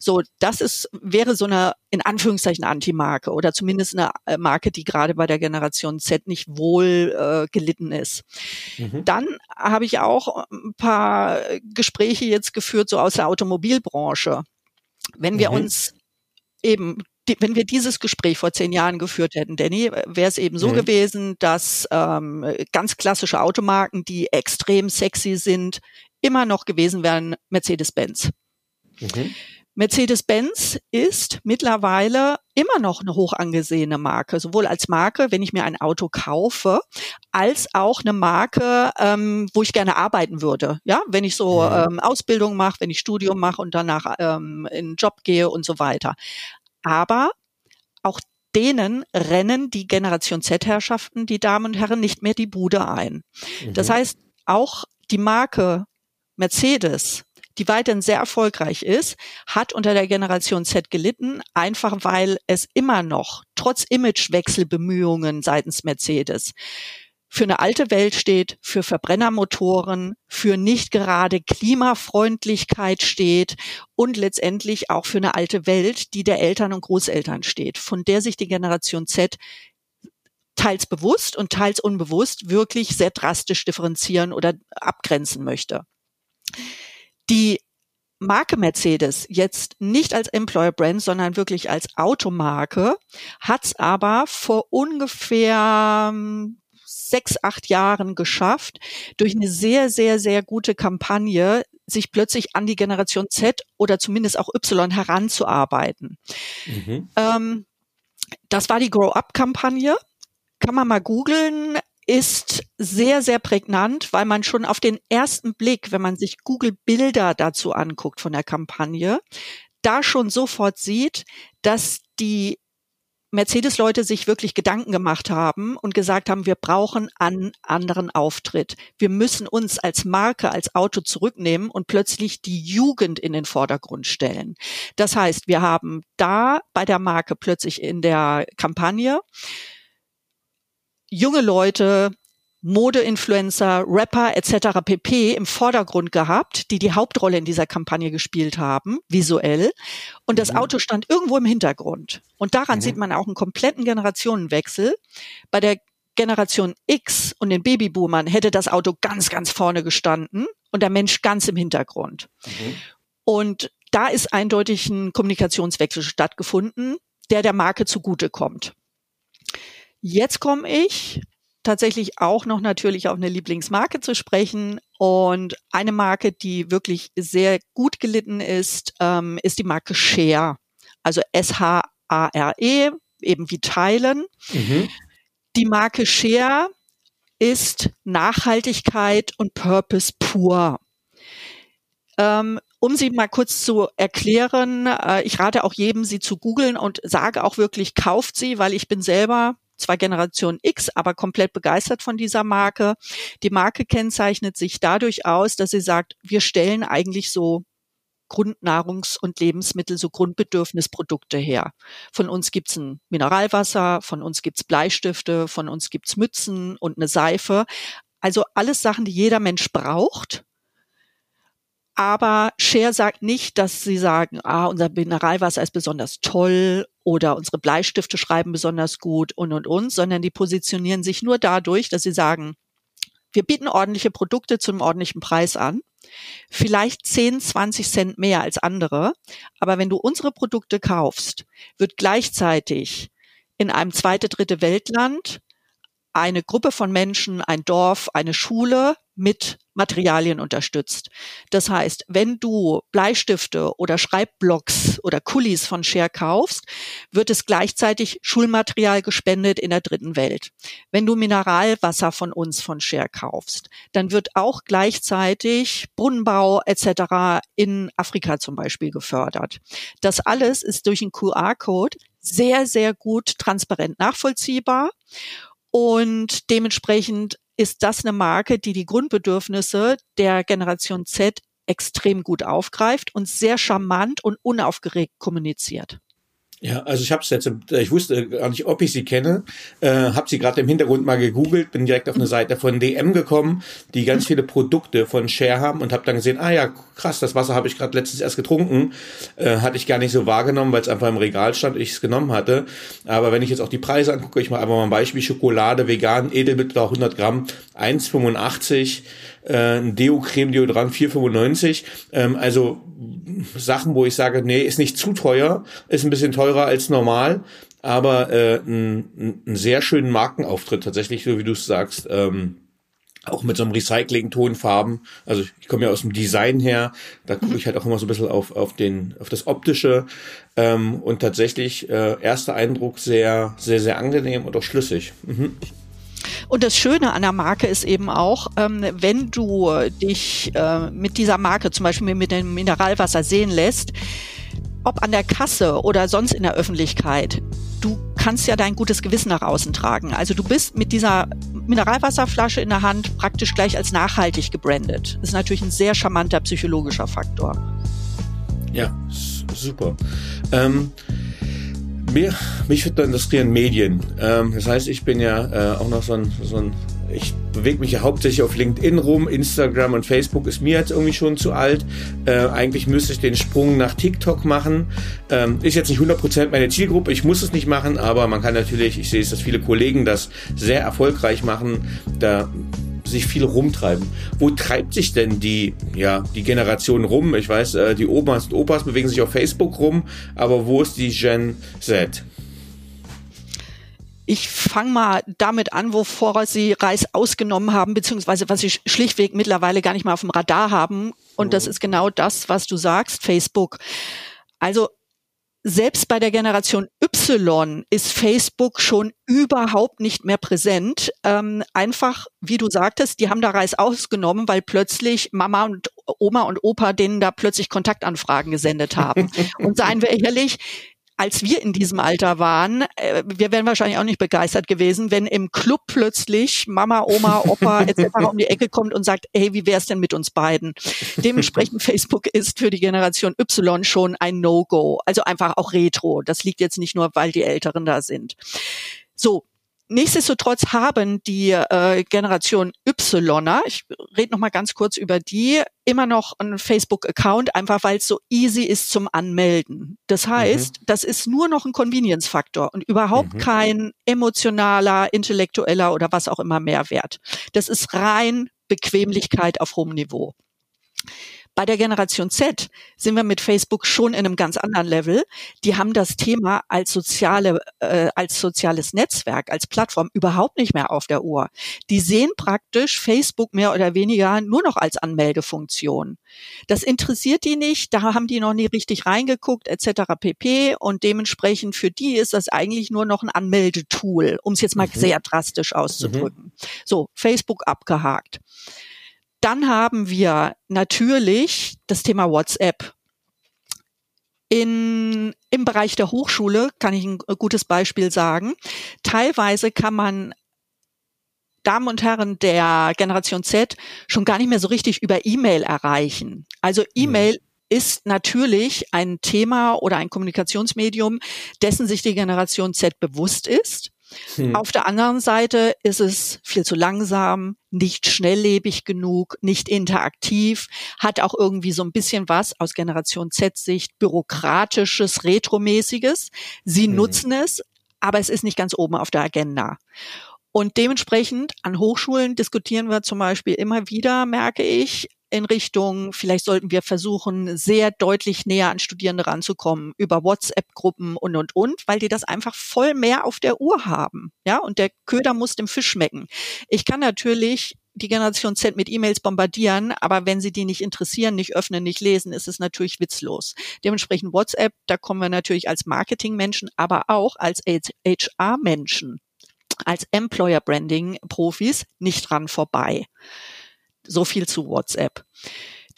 Speaker 2: So, das ist wäre so eine in Anführungszeichen Anti-Marke oder zumindest eine äh, Marke, die gerade bei der Generation Z nicht wohl äh, gelitten ist. Mhm. Dann habe ich auch ein paar Gespräche jetzt geführt, so aus der Automobilbranche. Wenn wir mhm. uns eben die, wenn wir dieses Gespräch vor zehn Jahren geführt hätten, Danny, wäre es eben so mhm. gewesen, dass ähm, ganz klassische Automarken, die extrem sexy sind, immer noch gewesen wären Mercedes-Benz. Mhm. Mercedes-Benz ist mittlerweile immer noch eine hoch angesehene Marke, sowohl als Marke, wenn ich mir ein Auto kaufe, als auch eine Marke, ähm, wo ich gerne arbeiten würde. Ja, wenn ich so ähm, Ausbildung mache, wenn ich Studium mache und danach ähm, in einen Job gehe und so weiter. Aber auch denen rennen die Generation Z-Herrschaften, die Damen und Herren, nicht mehr die Bude ein. Mhm. Das heißt, auch die Marke Mercedes die weiterhin sehr erfolgreich ist, hat unter der Generation Z gelitten, einfach weil es immer noch, trotz Imagewechselbemühungen seitens Mercedes, für eine alte Welt steht, für Verbrennermotoren, für nicht gerade Klimafreundlichkeit steht und letztendlich auch für eine alte Welt, die der Eltern und Großeltern steht, von der sich die Generation Z teils bewusst und teils unbewusst wirklich sehr drastisch differenzieren oder abgrenzen möchte. Die Marke Mercedes jetzt nicht als Employer Brand, sondern wirklich als Automarke, hat es aber vor ungefähr sechs, acht Jahren geschafft, durch eine sehr, sehr, sehr gute Kampagne sich plötzlich an die Generation Z oder zumindest auch Y heranzuarbeiten. Mhm. Ähm, das war die Grow-Up-Kampagne. Kann man mal googeln ist sehr, sehr prägnant, weil man schon auf den ersten Blick, wenn man sich Google Bilder dazu anguckt von der Kampagne, da schon sofort sieht, dass die Mercedes-Leute sich wirklich Gedanken gemacht haben und gesagt haben, wir brauchen einen anderen Auftritt. Wir müssen uns als Marke, als Auto zurücknehmen und plötzlich die Jugend in den Vordergrund stellen. Das heißt, wir haben da bei der Marke plötzlich in der Kampagne junge Leute, Modeinfluencer, Rapper etc. pp. im Vordergrund gehabt, die die Hauptrolle in dieser Kampagne gespielt haben, visuell. Und das mhm. Auto stand irgendwo im Hintergrund. Und daran mhm. sieht man auch einen kompletten Generationenwechsel. Bei der Generation X und den Babyboomern hätte das Auto ganz, ganz vorne gestanden und der Mensch ganz im Hintergrund. Mhm. Und da ist eindeutig ein Kommunikationswechsel stattgefunden, der der Marke zugutekommt. Jetzt komme ich tatsächlich auch noch natürlich auf eine Lieblingsmarke zu sprechen. Und eine Marke, die wirklich sehr gut gelitten ist, ähm, ist die Marke Share. Also S-H-A-R-E, eben wie Teilen. Mhm. Die Marke Share ist Nachhaltigkeit und Purpose pur. Ähm, um sie mal kurz zu erklären, äh, ich rate auch jedem, sie zu googeln und sage auch wirklich, kauft sie, weil ich bin selber zwar Generation X, aber komplett begeistert von dieser Marke. Die Marke kennzeichnet sich dadurch aus, dass sie sagt, wir stellen eigentlich so Grundnahrungs- und Lebensmittel, so Grundbedürfnisprodukte her. Von uns gibt's ein Mineralwasser, von uns gibt's Bleistifte, von uns gibt's Mützen und eine Seife. Also alles Sachen, die jeder Mensch braucht. Aber Share sagt nicht, dass sie sagen, ah, unser Mineralwasser ist besonders toll oder unsere Bleistifte schreiben besonders gut und und und, sondern die positionieren sich nur dadurch, dass sie sagen, wir bieten ordentliche Produkte zu einem ordentlichen Preis an, vielleicht 10, 20 Cent mehr als andere, aber wenn du unsere Produkte kaufst, wird gleichzeitig in einem zweite, dritte Weltland eine Gruppe von Menschen, ein Dorf, eine Schule mit Materialien unterstützt. Das heißt, wenn du Bleistifte oder Schreibblocks oder Kulis von Share kaufst, wird es gleichzeitig Schulmaterial gespendet in der dritten Welt. Wenn du Mineralwasser von uns von Share kaufst, dann wird auch gleichzeitig Brunnenbau etc. in Afrika zum Beispiel gefördert. Das alles ist durch einen QR-Code sehr, sehr gut transparent nachvollziehbar und dementsprechend ist das eine Marke, die die Grundbedürfnisse der Generation Z extrem gut aufgreift und sehr charmant und unaufgeregt kommuniziert.
Speaker 3: Ja, also ich habe es jetzt, ich wusste gar nicht, ob ich sie kenne, äh, habe sie gerade im Hintergrund mal gegoogelt, bin direkt auf eine Seite von DM gekommen, die ganz viele Produkte von Share haben und habe dann gesehen, ah ja, krass, das Wasser habe ich gerade letztens erst getrunken, äh, hatte ich gar nicht so wahrgenommen, weil es einfach im Regal stand und ich es genommen hatte. Aber wenn ich jetzt auch die Preise angucke, ich mache einfach mal ein Beispiel, Schokolade, vegan, Edelmittel 100 Gramm, 1,85 äh, ein Deo-Creme-Deodorant 4,95. Ähm, also Sachen, wo ich sage, nee, ist nicht zu teuer, ist ein bisschen teurer als normal, aber äh, ein, ein sehr schönen Markenauftritt tatsächlich, so wie du es sagst. Ähm, auch mit so einem Recycling-Tonfarben. Also ich komme ja aus dem Design her, da gucke ich halt auch immer so ein bisschen auf, auf, den, auf das Optische. Ähm, und tatsächlich, äh, erster Eindruck sehr, sehr, sehr angenehm und auch schlüssig. Mhm.
Speaker 2: Und das Schöne an der Marke ist eben auch, ähm, wenn du dich äh, mit dieser Marke, zum Beispiel mit dem Mineralwasser sehen lässt, ob an der Kasse oder sonst in der Öffentlichkeit, du kannst ja dein gutes Gewissen nach außen tragen. Also du bist mit dieser Mineralwasserflasche in der Hand praktisch gleich als nachhaltig gebrandet. Das ist natürlich ein sehr charmanter psychologischer Faktor.
Speaker 3: Ja, super. Ähm, mir, mich würde interessieren Medien. Ähm, das heißt, ich bin ja äh, auch noch so ein, so ein ich bewege mich ja hauptsächlich auf LinkedIn rum. Instagram und Facebook ist mir jetzt irgendwie schon zu alt. Äh, eigentlich müsste ich den Sprung nach TikTok machen. Ähm, ist jetzt nicht 100% meine Zielgruppe. Ich muss es nicht machen, aber man kann natürlich, ich sehe es, dass viele Kollegen das sehr erfolgreich machen. Da sich viel rumtreiben. Wo treibt sich denn die, ja, die Generation rum? Ich weiß, äh, die Omas und Opas bewegen sich auf Facebook rum, aber wo ist die Gen Z?
Speaker 2: Ich fange mal damit an, wovor Sie Reis ausgenommen haben, beziehungsweise was Sie schlichtweg mittlerweile gar nicht mal auf dem Radar haben. Und das mhm. ist genau das, was du sagst, Facebook. Also selbst bei der Generation Y ist Facebook schon überhaupt nicht mehr präsent. Ähm, einfach, wie du sagtest, die haben da Reis ausgenommen, weil plötzlich Mama und Oma und Opa denen da plötzlich Kontaktanfragen gesendet haben. und seien wir ehrlich, als wir in diesem Alter waren, äh, wir wären wahrscheinlich auch nicht begeistert gewesen, wenn im Club plötzlich Mama, Oma, Opa etc. um die Ecke kommt und sagt, hey, wie wär's denn mit uns beiden? Dementsprechend Facebook ist für die Generation Y schon ein No-Go, also einfach auch Retro. Das liegt jetzt nicht nur, weil die Älteren da sind. So, Nichtsdestotrotz haben die äh, Generation Yler, ich rede noch mal ganz kurz über die, immer noch einen Facebook-Account, einfach weil es so easy ist zum Anmelden. Das heißt, mhm. das ist nur noch ein Convenience-Faktor und überhaupt mhm. kein emotionaler, intellektueller oder was auch immer Mehrwert. Das ist rein Bequemlichkeit auf hohem Niveau. Bei der Generation Z sind wir mit Facebook schon in einem ganz anderen Level. Die haben das Thema als soziale, äh, als soziales Netzwerk, als Plattform überhaupt nicht mehr auf der Uhr. Die sehen praktisch Facebook mehr oder weniger nur noch als Anmeldefunktion. Das interessiert die nicht, da haben die noch nie richtig reingeguckt, etc. pp. Und dementsprechend für die ist das eigentlich nur noch ein Anmeldetool, um es jetzt mal mhm. sehr drastisch auszudrücken. Mhm. So, Facebook abgehakt. Dann haben wir natürlich das Thema WhatsApp. In, Im Bereich der Hochschule kann ich ein gutes Beispiel sagen. Teilweise kann man Damen und Herren der Generation Z schon gar nicht mehr so richtig über E-Mail erreichen. Also mhm. E-Mail mhm. ist natürlich ein Thema oder ein Kommunikationsmedium, dessen sich die Generation Z bewusst ist. Hm. Auf der anderen Seite ist es viel zu langsam, nicht schnelllebig genug, nicht interaktiv, hat auch irgendwie so ein bisschen was aus Generation Z-Sicht bürokratisches, retromäßiges. Sie hm. nutzen es, aber es ist nicht ganz oben auf der Agenda. Und dementsprechend an Hochschulen diskutieren wir zum Beispiel immer wieder, merke ich, in Richtung, vielleicht sollten wir versuchen, sehr deutlich näher an Studierende ranzukommen, über WhatsApp-Gruppen und, und, und, weil die das einfach voll mehr auf der Uhr haben. Ja, und der Köder muss dem Fisch schmecken. Ich kann natürlich die Generation Z mit E-Mails bombardieren, aber wenn sie die nicht interessieren, nicht öffnen, nicht lesen, ist es natürlich witzlos. Dementsprechend WhatsApp, da kommen wir natürlich als Marketingmenschen, aber auch als HR-Menschen, als Employer Branding Profis nicht dran vorbei. So viel zu WhatsApp.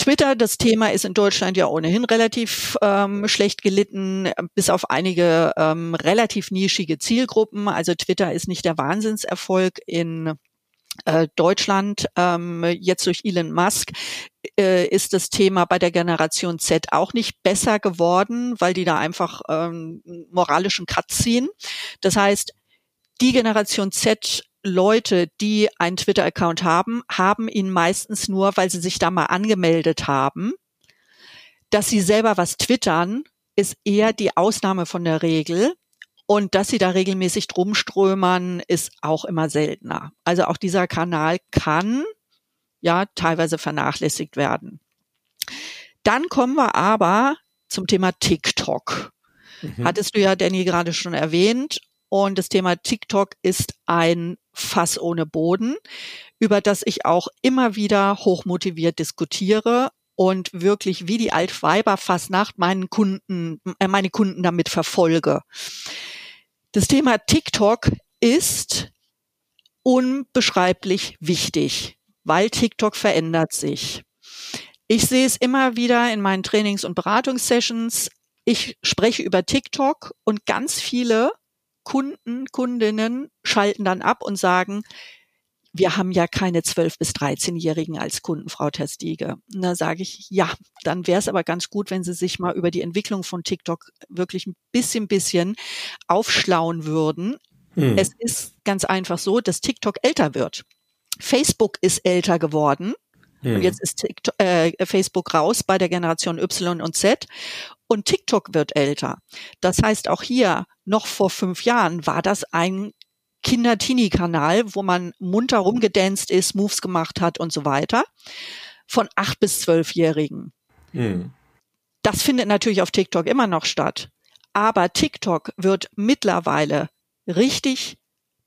Speaker 2: Twitter, das Thema ist in Deutschland ja ohnehin relativ ähm, schlecht gelitten, bis auf einige ähm, relativ nischige Zielgruppen. Also Twitter ist nicht der Wahnsinnserfolg in äh, Deutschland. Ähm, jetzt durch Elon Musk äh, ist das Thema bei der Generation Z auch nicht besser geworden, weil die da einfach ähm, moralischen Cut ziehen. Das heißt, die Generation Z Leute, die einen Twitter-Account haben, haben ihn meistens nur, weil sie sich da mal angemeldet haben. Dass sie selber was twittern, ist eher die Ausnahme von der Regel. Und dass sie da regelmäßig drumströmern, ist auch immer seltener. Also auch dieser Kanal kann ja teilweise vernachlässigt werden. Dann kommen wir aber zum Thema TikTok. Mhm. Hattest du ja, Danny, gerade schon erwähnt. Und das Thema TikTok ist ein Fass ohne Boden, über das ich auch immer wieder hochmotiviert diskutiere und wirklich wie die Altweiber Fassnacht meinen Kunden, äh, meine Kunden damit verfolge. Das Thema TikTok ist unbeschreiblich wichtig, weil TikTok verändert sich. Ich sehe es immer wieder in meinen Trainings- und Beratungssessions. Ich spreche über TikTok und ganz viele Kunden, Kundinnen schalten dann ab und sagen, wir haben ja keine 12- bis 13-Jährigen als Kunden, Frau Testiege. Und da sage ich, ja, dann wäre es aber ganz gut, wenn Sie sich mal über die Entwicklung von TikTok wirklich ein bisschen, bisschen aufschlauen würden. Hm. Es ist ganz einfach so, dass TikTok älter wird. Facebook ist älter geworden. Hm. Und jetzt ist TikTok, äh, Facebook raus bei der Generation Y und Z. Und TikTok wird älter. Das heißt, auch hier, noch vor fünf Jahren war das ein Kinder-Teenie-Kanal, wo man munter rumgedanzt ist, Moves gemacht hat und so weiter, von acht bis zwölfjährigen. Hm. Das findet natürlich auf TikTok immer noch statt. Aber TikTok wird mittlerweile richtig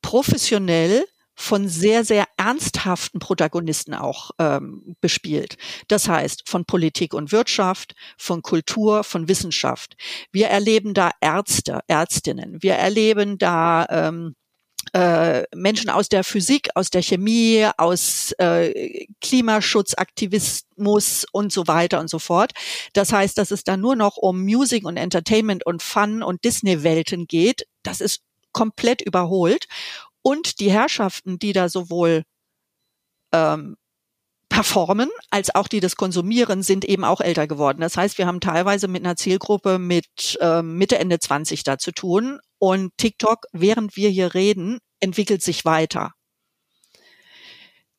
Speaker 2: professionell von sehr, sehr ernsthaften Protagonisten auch ähm, bespielt. Das heißt von Politik und Wirtschaft, von Kultur, von Wissenschaft. Wir erleben da Ärzte, Ärztinnen. Wir erleben da ähm, äh, Menschen aus der Physik, aus der Chemie, aus äh, Klimaschutzaktivismus und so weiter und so fort. Das heißt, dass es da nur noch um Music und Entertainment und Fun und Disney-Welten geht. Das ist komplett überholt. Und die Herrschaften, die da sowohl ähm, performen, als auch die das konsumieren, sind eben auch älter geworden. Das heißt, wir haben teilweise mit einer Zielgruppe mit äh, Mitte, Ende 20 da zu tun. Und TikTok, während wir hier reden, entwickelt sich weiter.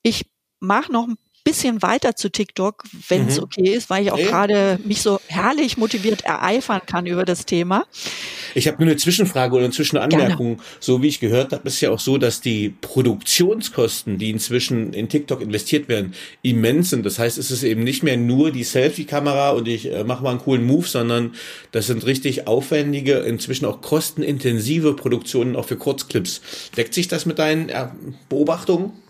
Speaker 2: Ich mache noch ein bisschen weiter zu TikTok, wenn es mhm. okay ist, weil ich auch gerade mich so herrlich motiviert ereifern kann über das Thema.
Speaker 3: Ich habe nur eine Zwischenfrage oder eine Zwischenanmerkung. Gerne. So wie ich gehört habe, ist ja auch so, dass die Produktionskosten, die inzwischen in TikTok investiert werden, immens sind. Das heißt, es ist eben nicht mehr nur die Selfie-Kamera und ich äh, mache mal einen coolen Move, sondern das sind richtig aufwendige, inzwischen auch kostenintensive Produktionen auch für Kurzclips. Deckt sich das mit deinen äh, Beobachtungen?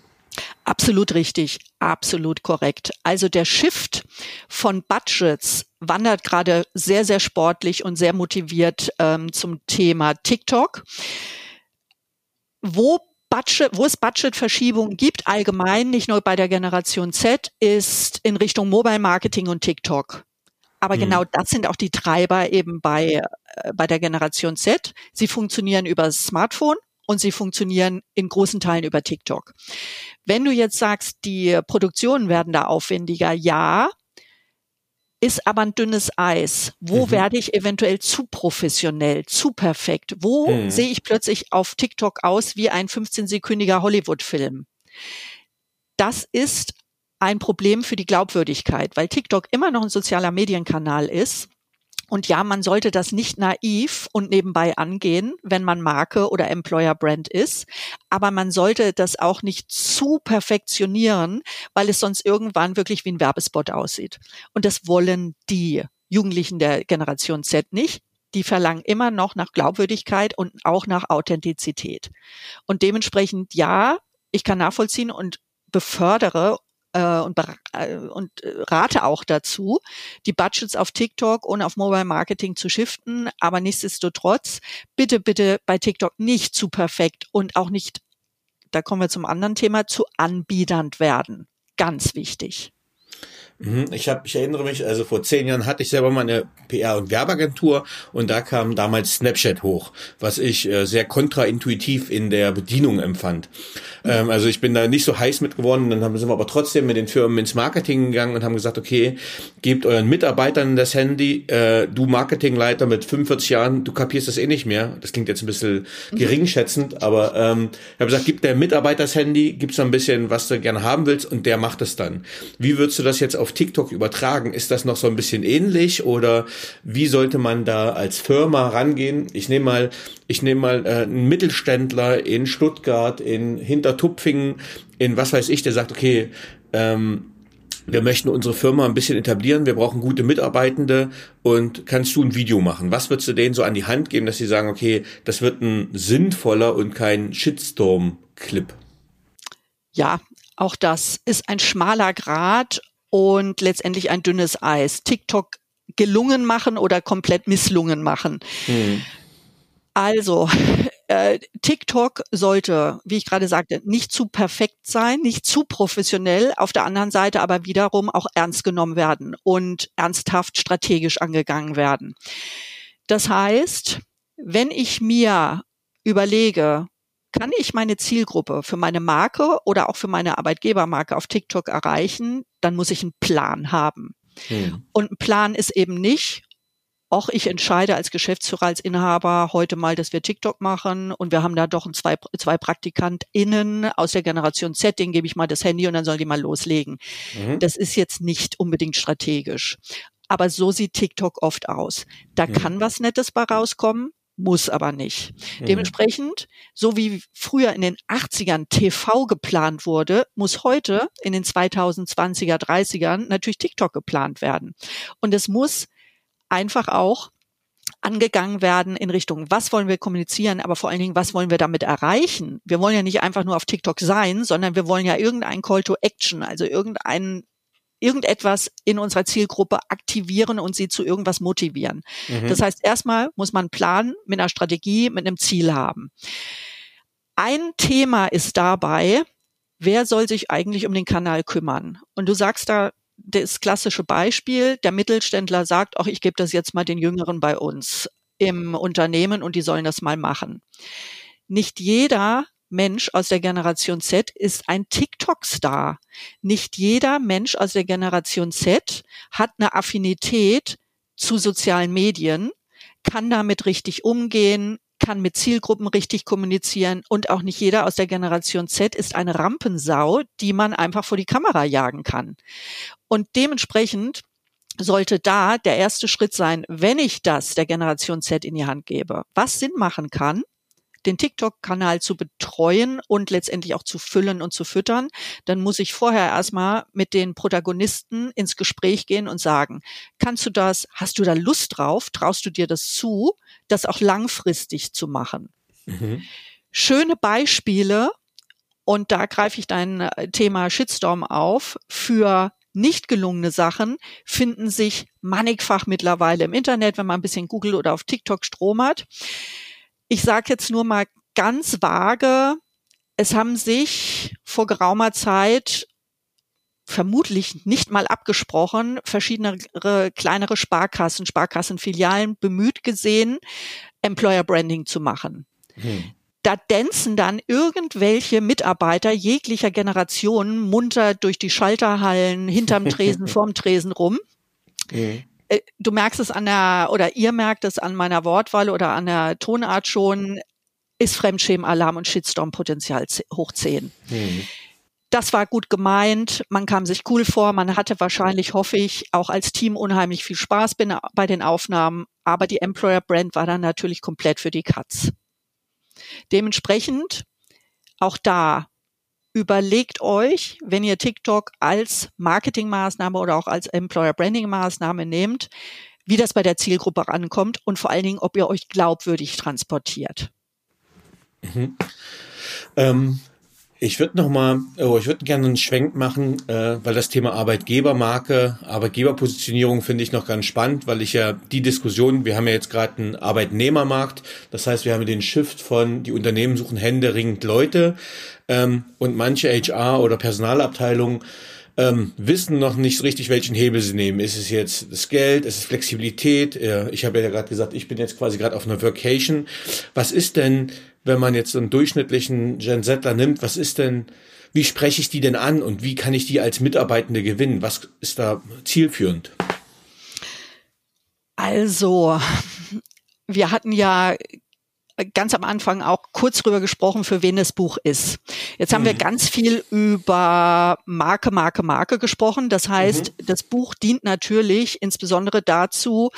Speaker 2: Absolut richtig, absolut korrekt. Also der Shift von Budgets wandert gerade sehr, sehr sportlich und sehr motiviert ähm, zum Thema TikTok. Wo Budget, wo es Budgetverschiebungen gibt, allgemein, nicht nur bei der Generation Z, ist in Richtung Mobile Marketing und TikTok. Aber mhm. genau das sind auch die Treiber eben bei, äh, bei der Generation Z. Sie funktionieren über das Smartphone und sie funktionieren in großen Teilen über TikTok. Wenn du jetzt sagst, die Produktionen werden da aufwendiger, ja, ist aber ein dünnes Eis. Wo mhm. werde ich eventuell zu professionell, zu perfekt? Wo mhm. sehe ich plötzlich auf TikTok aus wie ein 15-sekündiger Hollywood-Film? Das ist ein Problem für die Glaubwürdigkeit, weil TikTok immer noch ein sozialer Medienkanal ist und ja, man sollte das nicht naiv und nebenbei angehen, wenn man Marke oder Employer Brand ist. Aber man sollte das auch nicht zu perfektionieren, weil es sonst irgendwann wirklich wie ein Werbespot aussieht. Und das wollen die Jugendlichen der Generation Z nicht. Die verlangen immer noch nach Glaubwürdigkeit und auch nach Authentizität. Und dementsprechend, ja, ich kann nachvollziehen und befördere äh, und, äh, und äh, rate auch dazu, die Budgets auf TikTok und auf Mobile Marketing zu shiften. Aber nichtsdestotrotz, bitte, bitte bei TikTok nicht zu perfekt und auch nicht, da kommen wir zum anderen Thema, zu anbiedernd werden. Ganz wichtig.
Speaker 3: Mhm, ich habe, ich erinnere mich, also vor zehn Jahren hatte ich selber mal eine PR- und Werbeagentur und da kam damals Snapchat hoch, was ich äh, sehr kontraintuitiv in der Bedienung empfand. Ähm, also ich bin da nicht so heiß mit geworden, dann haben, sind wir aber trotzdem mit den Firmen ins Marketing gegangen und haben gesagt, okay, gebt euren Mitarbeitern das Handy, äh, du Marketingleiter mit 45 Jahren, du kapierst das eh nicht mehr. Das klingt jetzt ein bisschen mhm. geringschätzend, aber ähm, ich habe gesagt, gib der Mitarbeiter das Handy, gib's ein bisschen, was du gerne haben willst und der macht es dann. Wie würdest du das jetzt auf TikTok übertragen? Ist das noch so ein bisschen ähnlich oder wie sollte man da als Firma rangehen? Ich nehme mal, ich nehme mal äh, einen Mittelständler in Stuttgart, in Hintertupfingen, in was weiß ich, der sagt, okay, ähm, wir möchten unsere Firma ein bisschen etablieren, wir brauchen gute Mitarbeitende und kannst du ein Video machen? Was würdest du denen so an die Hand geben, dass sie sagen, okay, das wird ein sinnvoller und kein Shitstorm-Clip?
Speaker 2: Ja, auch das ist ein schmaler Grad und letztendlich ein dünnes Eis. TikTok gelungen machen oder komplett misslungen machen. Mhm. Also, äh, TikTok sollte, wie ich gerade sagte, nicht zu perfekt sein, nicht zu professionell, auf der anderen Seite aber wiederum auch ernst genommen werden und ernsthaft strategisch angegangen werden. Das heißt, wenn ich mir überlege, kann ich meine Zielgruppe für meine Marke oder auch für meine Arbeitgebermarke auf TikTok erreichen, dann muss ich einen Plan haben. Hm. Und ein Plan ist eben nicht, auch ich entscheide als Geschäftsführer, als Inhaber heute mal, dass wir TikTok machen und wir haben da doch zwei, zwei PraktikantInnen aus der Generation Z, denen gebe ich mal das Handy und dann sollen die mal loslegen. Mhm. Das ist jetzt nicht unbedingt strategisch. Aber so sieht TikTok oft aus. Da mhm. kann was Nettes bei rauskommen, muss aber nicht. Mhm. Dementsprechend, so wie früher in den 80ern TV geplant wurde, muss heute in den 2020er, 30ern natürlich TikTok geplant werden. Und es muss einfach auch angegangen werden in Richtung, was wollen wir kommunizieren, aber vor allen Dingen, was wollen wir damit erreichen? Wir wollen ja nicht einfach nur auf TikTok sein, sondern wir wollen ja irgendein Call to Action, also irgendein irgendetwas in unserer Zielgruppe aktivieren und sie zu irgendwas motivieren. Mhm. Das heißt, erstmal muss man planen mit einer Strategie, mit einem Ziel haben. Ein Thema ist dabei, wer soll sich eigentlich um den Kanal kümmern? Und du sagst da das klassische Beispiel, der Mittelständler sagt, ach, ich gebe das jetzt mal den Jüngeren bei uns im Unternehmen und die sollen das mal machen. Nicht jeder Mensch aus der Generation Z ist ein TikTok-Star. Nicht jeder Mensch aus der Generation Z hat eine Affinität zu sozialen Medien, kann damit richtig umgehen, kann mit Zielgruppen richtig kommunizieren und auch nicht jeder aus der Generation Z ist eine Rampensau, die man einfach vor die Kamera jagen kann. Und dementsprechend sollte da der erste Schritt sein, wenn ich das der Generation Z in die Hand gebe, was Sinn machen kann, den TikTok-Kanal zu betreuen und letztendlich auch zu füllen und zu füttern, dann muss ich vorher erstmal mit den Protagonisten ins Gespräch gehen und sagen, kannst du das, hast du da Lust drauf, traust du dir das zu, das auch langfristig zu machen? Mhm. Schöne Beispiele, und da greife ich dein äh, Thema Shitstorm auf, für nicht gelungene Sachen finden sich mannigfach mittlerweile im Internet, wenn man ein bisschen Google oder auf TikTok stromert. Ich sage jetzt nur mal ganz vage, es haben sich vor geraumer Zeit vermutlich nicht mal abgesprochen, verschiedene kleinere Sparkassen, Sparkassenfilialen bemüht gesehen, Employer Branding zu machen. Hm. Da dänzen dann irgendwelche Mitarbeiter jeglicher Generation munter durch die Schalterhallen, hinterm Tresen, vorm Tresen rum. Hm. Äh, du merkst es an der, oder ihr merkt es an meiner Wortwahl oder an der Tonart schon, ist Fremdschämen-Alarm und Shitstorm-Potenzial hoch 10. Mhm. Das war gut gemeint, man kam sich cool vor, man hatte wahrscheinlich, hoffe ich, auch als Team unheimlich viel Spaß bei den Aufnahmen, aber die Employer Brand war dann natürlich komplett für die Katz. Dementsprechend auch da überlegt euch, wenn ihr TikTok als Marketingmaßnahme oder auch als Employer Branding Maßnahme nehmt, wie das bei der Zielgruppe ankommt und vor allen Dingen, ob ihr euch glaubwürdig transportiert.
Speaker 3: Mhm. Ähm, ich würde noch mal, oh, ich würde gerne einen Schwenk machen, äh, weil das Thema Arbeitgebermarke, Arbeitgeberpositionierung finde ich noch ganz spannend, weil ich ja die Diskussion, wir haben ja jetzt gerade einen Arbeitnehmermarkt, das heißt, wir haben den Shift von die Unternehmen suchen händeringend Leute ähm, und manche HR oder Personalabteilungen ähm, wissen noch nicht richtig, welchen Hebel sie nehmen. Ist es jetzt das Geld, ist es Flexibilität? Äh, ich habe ja gerade gesagt, ich bin jetzt quasi gerade auf einer Vacation. Was ist denn wenn man jetzt einen durchschnittlichen Gen Zler nimmt, was ist denn, wie spreche ich die denn an und wie kann ich die als Mitarbeitende gewinnen? Was ist da zielführend?
Speaker 2: Also, wir hatten ja ganz am Anfang auch kurz drüber gesprochen, für wen das Buch ist. Jetzt haben mhm. wir ganz viel über Marke, Marke, Marke gesprochen. Das heißt, mhm. das Buch dient natürlich insbesondere dazu,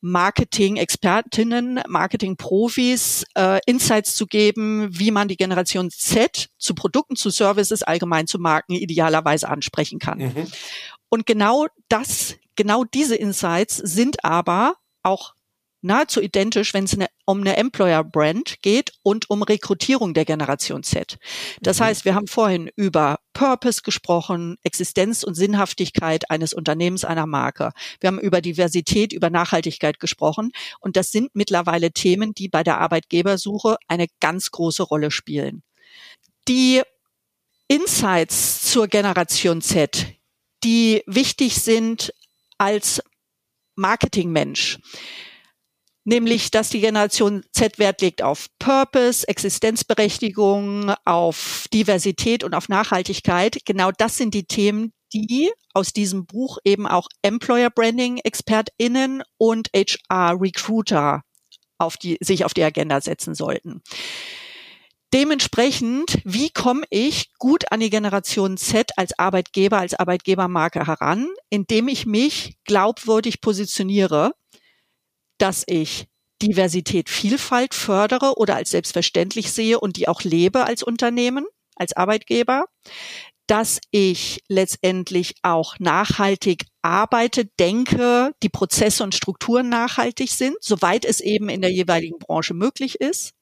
Speaker 2: Marketing-Expertinnen, Marketing-Profis äh, Insights zu geben, wie man die Generation Z zu Produkten, zu Services, allgemein zu Marken idealerweise ansprechen kann. Mhm. Und genau das, genau diese Insights sind aber auch nahezu identisch, wenn es eine, um eine Employer Brand geht und um Rekrutierung der Generation Z. Das mhm. heißt, wir haben vorhin über Purpose gesprochen, Existenz und Sinnhaftigkeit eines Unternehmens, einer Marke. Wir haben über Diversität, über Nachhaltigkeit gesprochen. Und das sind mittlerweile Themen, die bei der Arbeitgebersuche eine ganz große Rolle spielen. Die Insights zur Generation Z, die wichtig sind als Marketingmensch, nämlich dass die Generation Z Wert legt auf Purpose, Existenzberechtigung, auf Diversität und auf Nachhaltigkeit. Genau das sind die Themen, die aus diesem Buch eben auch Employer Branding Expertinnen und HR Recruiter auf die, sich auf die Agenda setzen sollten. Dementsprechend, wie komme ich gut an die Generation Z als Arbeitgeber, als Arbeitgebermarke heran, indem ich mich glaubwürdig positioniere, dass ich Diversität, Vielfalt fördere oder als selbstverständlich sehe und die auch lebe als Unternehmen, als Arbeitgeber, dass ich letztendlich auch nachhaltig arbeite, denke, die Prozesse und Strukturen nachhaltig sind, soweit es eben in der jeweiligen Branche möglich ist.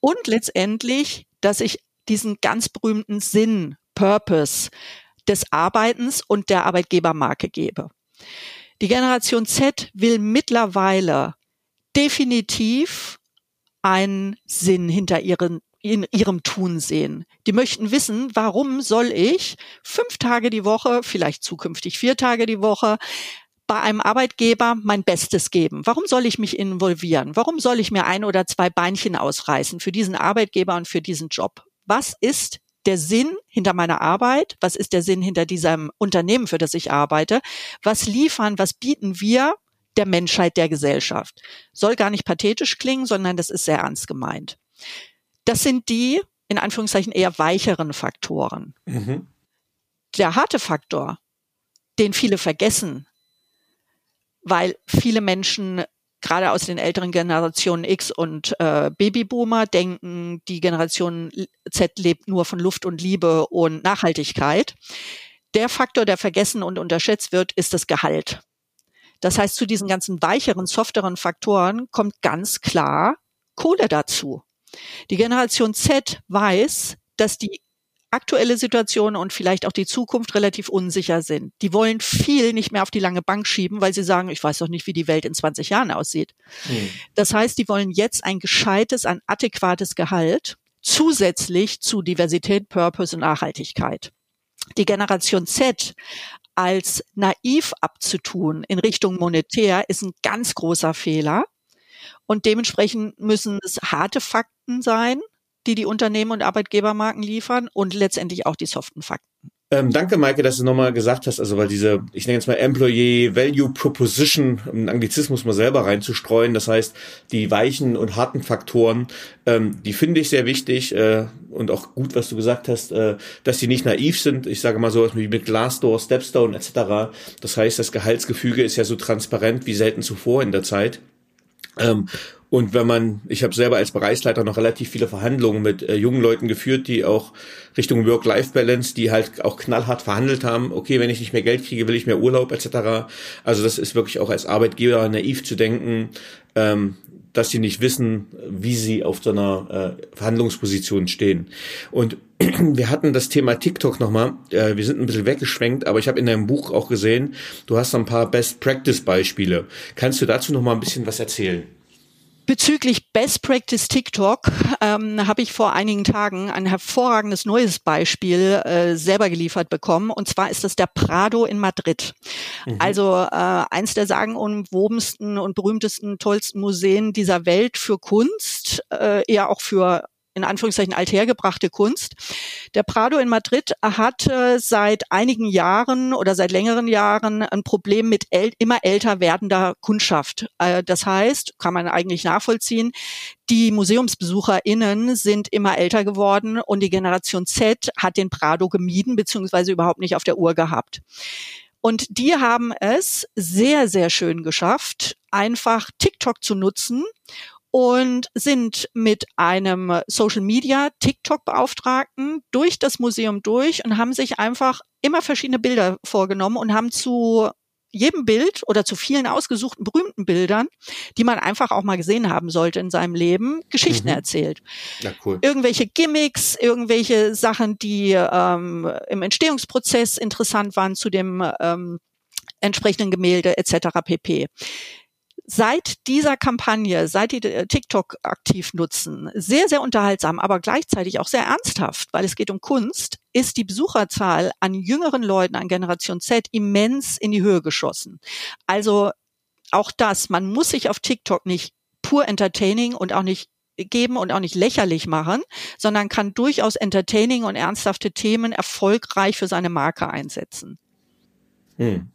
Speaker 2: Und letztendlich, dass ich diesen ganz berühmten Sinn, Purpose des Arbeitens und der Arbeitgebermarke gebe. Die Generation Z will mittlerweile definitiv einen Sinn hinter ihren, in ihrem Tun sehen. Die möchten wissen, warum soll ich fünf Tage die Woche, vielleicht zukünftig vier Tage die Woche, bei einem Arbeitgeber mein Bestes geben? Warum soll ich mich involvieren? Warum soll ich mir ein oder zwei Beinchen ausreißen für diesen Arbeitgeber und für diesen Job? Was ist der Sinn hinter meiner Arbeit? Was ist der Sinn hinter diesem Unternehmen, für das ich arbeite? Was liefern, was bieten wir der Menschheit, der Gesellschaft? Soll gar nicht pathetisch klingen, sondern das ist sehr ernst gemeint. Das sind die, in Anführungszeichen, eher weicheren Faktoren. Mhm. Der harte Faktor, den viele vergessen, weil viele Menschen gerade aus den älteren Generationen X und äh, Babyboomer denken, die Generation Z lebt nur von Luft und Liebe und Nachhaltigkeit. Der Faktor, der vergessen und unterschätzt wird, ist das Gehalt. Das heißt, zu diesen ganzen weicheren, softeren Faktoren kommt ganz klar Kohle dazu. Die Generation Z weiß, dass die aktuelle Situation und vielleicht auch die Zukunft relativ unsicher sind. Die wollen viel nicht mehr auf die lange Bank schieben, weil sie sagen, ich weiß doch nicht, wie die Welt in 20 Jahren aussieht. Mhm. Das heißt, die wollen jetzt ein gescheites, ein adäquates Gehalt zusätzlich zu Diversität, Purpose und Nachhaltigkeit. Die Generation Z als naiv abzutun in Richtung monetär ist ein ganz großer Fehler. Und dementsprechend müssen es harte Fakten sein, die die Unternehmen und Arbeitgebermarken liefern und letztendlich auch die soften Fakten.
Speaker 3: Ähm, danke, Maike, dass du nochmal gesagt hast, also weil diese, ich nenne jetzt mal Employee Value Proposition, einen Anglizismus mal selber reinzustreuen, das heißt, die weichen und harten Faktoren, ähm, die finde ich sehr wichtig äh, und auch gut, was du gesagt hast, äh, dass die nicht naiv sind. Ich sage mal sowas wie mit Glassdoor, Stepstone etc. Das heißt, das Gehaltsgefüge ist ja so transparent wie selten zuvor in der Zeit. Ähm, und wenn man, ich habe selber als Bereichsleiter noch relativ viele Verhandlungen mit äh, jungen Leuten geführt, die auch Richtung Work-Life-Balance, die halt auch knallhart verhandelt haben, okay, wenn ich nicht mehr Geld kriege, will ich mehr Urlaub etc. Also das ist wirklich auch als Arbeitgeber naiv zu denken, ähm, dass sie nicht wissen, wie sie auf so einer äh, Verhandlungsposition stehen. Und wir hatten das Thema TikTok nochmal. Äh, wir sind ein bisschen weggeschwenkt, aber ich habe in deinem Buch auch gesehen, du hast ein paar Best-Practice-Beispiele. Kannst du dazu nochmal ein bisschen was erzählen?
Speaker 2: Bezüglich Best Practice TikTok ähm, habe ich vor einigen Tagen ein hervorragendes neues Beispiel äh, selber geliefert bekommen. Und zwar ist das der Prado in Madrid. Mhm. Also äh, eins der sagenumwobensten und berühmtesten, tollsten Museen dieser Welt für Kunst, äh, eher auch für in Anführungszeichen althergebrachte Kunst. Der Prado in Madrid hatte seit einigen Jahren oder seit längeren Jahren ein Problem mit äl immer älter werdender Kundschaft. Äh, das heißt, kann man eigentlich nachvollziehen, die MuseumsbesucherInnen sind immer älter geworden und die Generation Z hat den Prado gemieden beziehungsweise überhaupt nicht auf der Uhr gehabt. Und die haben es sehr, sehr schön geschafft, einfach TikTok zu nutzen und sind mit einem Social Media TikTok Beauftragten durch das Museum durch und haben sich einfach immer verschiedene Bilder vorgenommen und haben zu jedem Bild oder zu vielen ausgesuchten berühmten Bildern, die man einfach auch mal gesehen haben sollte in seinem Leben, Geschichten mhm. erzählt. Ja, cool. Irgendwelche Gimmicks, irgendwelche Sachen, die ähm, im Entstehungsprozess interessant waren zu dem ähm, entsprechenden Gemälde etc. pp seit dieser Kampagne, seit die äh, TikTok aktiv nutzen, sehr, sehr unterhaltsam, aber gleichzeitig auch sehr ernsthaft, weil es geht um Kunst, ist die Besucherzahl an jüngeren Leuten, an Generation Z, immens in die Höhe geschossen. Also auch das, man muss sich auf TikTok nicht pur entertaining und auch nicht geben und auch nicht lächerlich machen, sondern kann durchaus entertaining und ernsthafte Themen erfolgreich für seine Marke einsetzen.
Speaker 3: Hm.